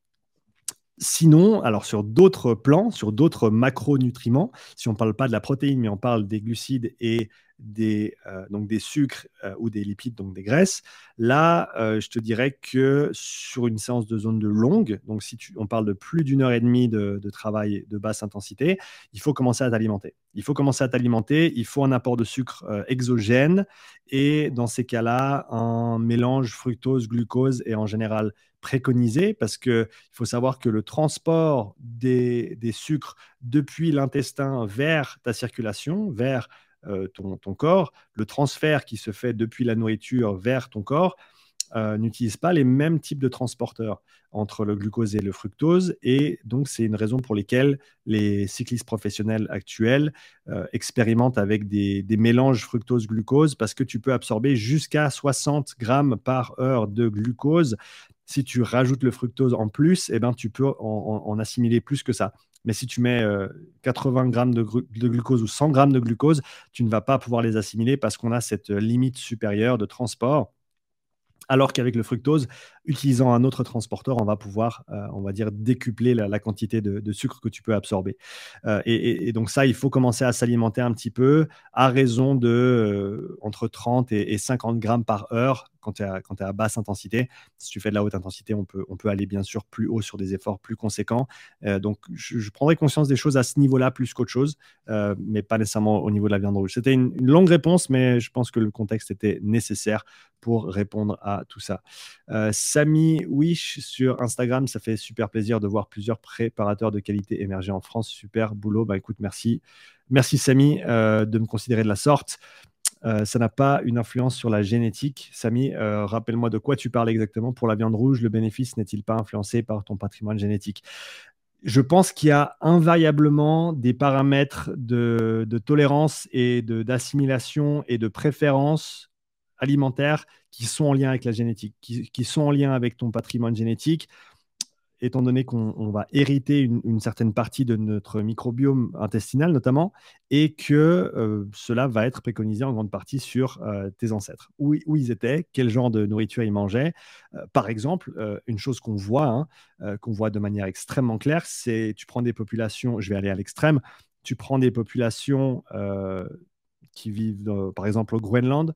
Sinon, alors sur d'autres plans, sur d'autres macronutriments, si on ne parle pas de la protéine, mais on parle des glucides et des, euh, donc des sucres euh, ou des lipides, donc des graisses, là, euh, je te dirais que sur une séance de zone de longue, donc si on parle de plus d'une heure et demie de, travail de basse intensité, il faut commencer à t'alimenter. Il faut commencer à t'alimenter, il faut un apport de sucre exogène et dans ces cas-là, un mélange fructose-glucose est en général préconisé parce qu'il faut savoir que le transport des, des sucres depuis l'intestin vers ta circulation, vers euh, ton, corps, le transfert qui se fait depuis la nourriture vers ton corps, euh, n'utilisent pas les mêmes types de transporteurs entre le glucose et le fructose. Et donc, c'est une raison pour laquelle les cyclistes professionnels actuels euh, expérimentent avec des, mélanges fructose-glucose parce que tu peux absorber jusqu'à 60 grammes par heure de glucose. Si tu rajoutes le fructose en plus, eh ben, tu peux en, assimiler plus que ça. Mais si tu mets 80 euh, grammes de, glucose ou 100 grammes de glucose, tu ne vas pas pouvoir les assimiler parce qu'on a cette limite supérieure de transport alors qu'avec le fructose, utilisant un autre transporteur, on va pouvoir, euh, on va dire, décupler la, quantité de, sucre que tu peux absorber. Euh, et, donc ça, il faut commencer à s'alimenter un petit peu à raison de euh, entre 30 et, 50 grammes par heure quand tu es, à basse intensité. Si tu fais de la haute intensité, on peut, aller bien sûr plus haut sur des efforts plus conséquents. donc je, prendrai conscience des choses à ce niveau-là plus qu'autre chose, mais pas nécessairement au niveau de la viande rouge. C'était une, longue réponse, mais je pense que le contexte était nécessaire pour répondre à tout ça. Samy Wish sur Instagram, ça fait super plaisir de voir plusieurs préparateurs de qualité émerger en France. Super boulot. Bah écoute, merci. Merci Samy euh, de me considérer de la sorte. Euh, ça n'a pas une influence sur la génétique. Samy, euh, rappelle-moi de quoi tu parles exactement. Pour la viande rouge, le bénéfice n'est-il pas influencé par ton patrimoine génétique? Je pense qu'il y a invariablement des paramètres de, tolérance et d'assimilation et de préférence alimentaire qui sont en lien avec la génétique, qui, sont en lien avec ton patrimoine génétique, étant donné qu'on va hériter une, certaine partie de notre microbiome intestinal notamment, et que euh, cela va être préconisé en grande partie sur euh, tes ancêtres. Où, ils étaient, quel genre de nourriture ils mangeaient. Euh, par exemple, une chose qu'on voit, hein, qu'on voit de manière extrêmement claire, c'est tu prends des populations, je vais aller à l'extrême, tu prends des populations qui vivent par exemple au Groenland,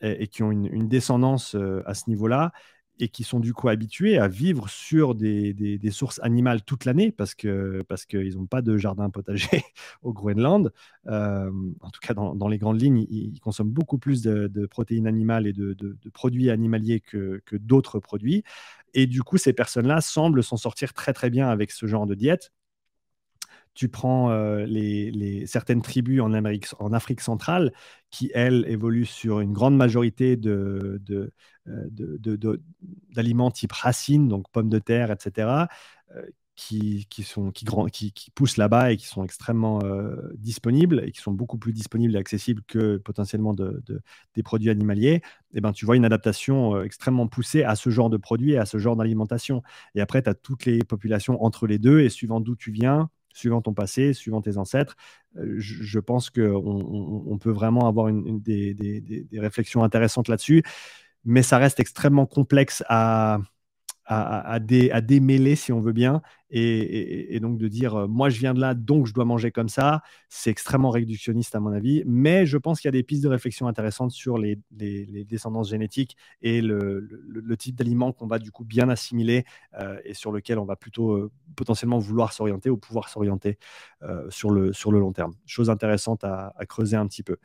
et, qui ont une, descendance à ce niveau-là et qui sont du coup habitués à vivre sur des, sources animales toute l'année parce parce qu'ils n'ont pas de jardin potager au Groenland. Euh, en tout cas, dans, dans, les grandes lignes, ils, consomment beaucoup plus de, protéines animales et de, de produits animaliers que, que d'autres produits. Et du coup, ces personnes-là semblent s'en sortir très très bien avec ce genre de diète tu prends euh, les, certaines tribus en, Afrique centrale qui, elles, évoluent sur une grande majorité de, euh, d'aliments type racines, donc pommes de terre, etc., euh, qui, poussent là-bas et qui sont extrêmement disponibles et qui sont beaucoup plus disponibles et accessibles que potentiellement de, des produits animaliers, et eh ben, tu vois une adaptation extrêmement poussée à ce genre de produits et à ce genre d'alimentation. Et après, tu as toutes les populations entre les deux et suivant d'où tu viens, suivant ton passé, suivant tes ancêtres, euh, je, pense qu'on on, peut vraiment avoir des, réflexions intéressantes là-dessus, mais ça reste extrêmement complexe à, à, démêler, si on veut bien, et, donc de dire euh, moi je viens de là, donc je dois manger comme ça, c'est extrêmement réductionniste à mon avis. Mais je pense qu'il y a des pistes de réflexion intéressantes sur les, descendances génétiques et le, type d'aliment qu'on va du coup bien assimiler euh, et sur lequel on va plutôt euh, potentiellement vouloir s'orienter ou pouvoir s'orienter sur, le, sur le long terme. Chose intéressante à, creuser un petit peu.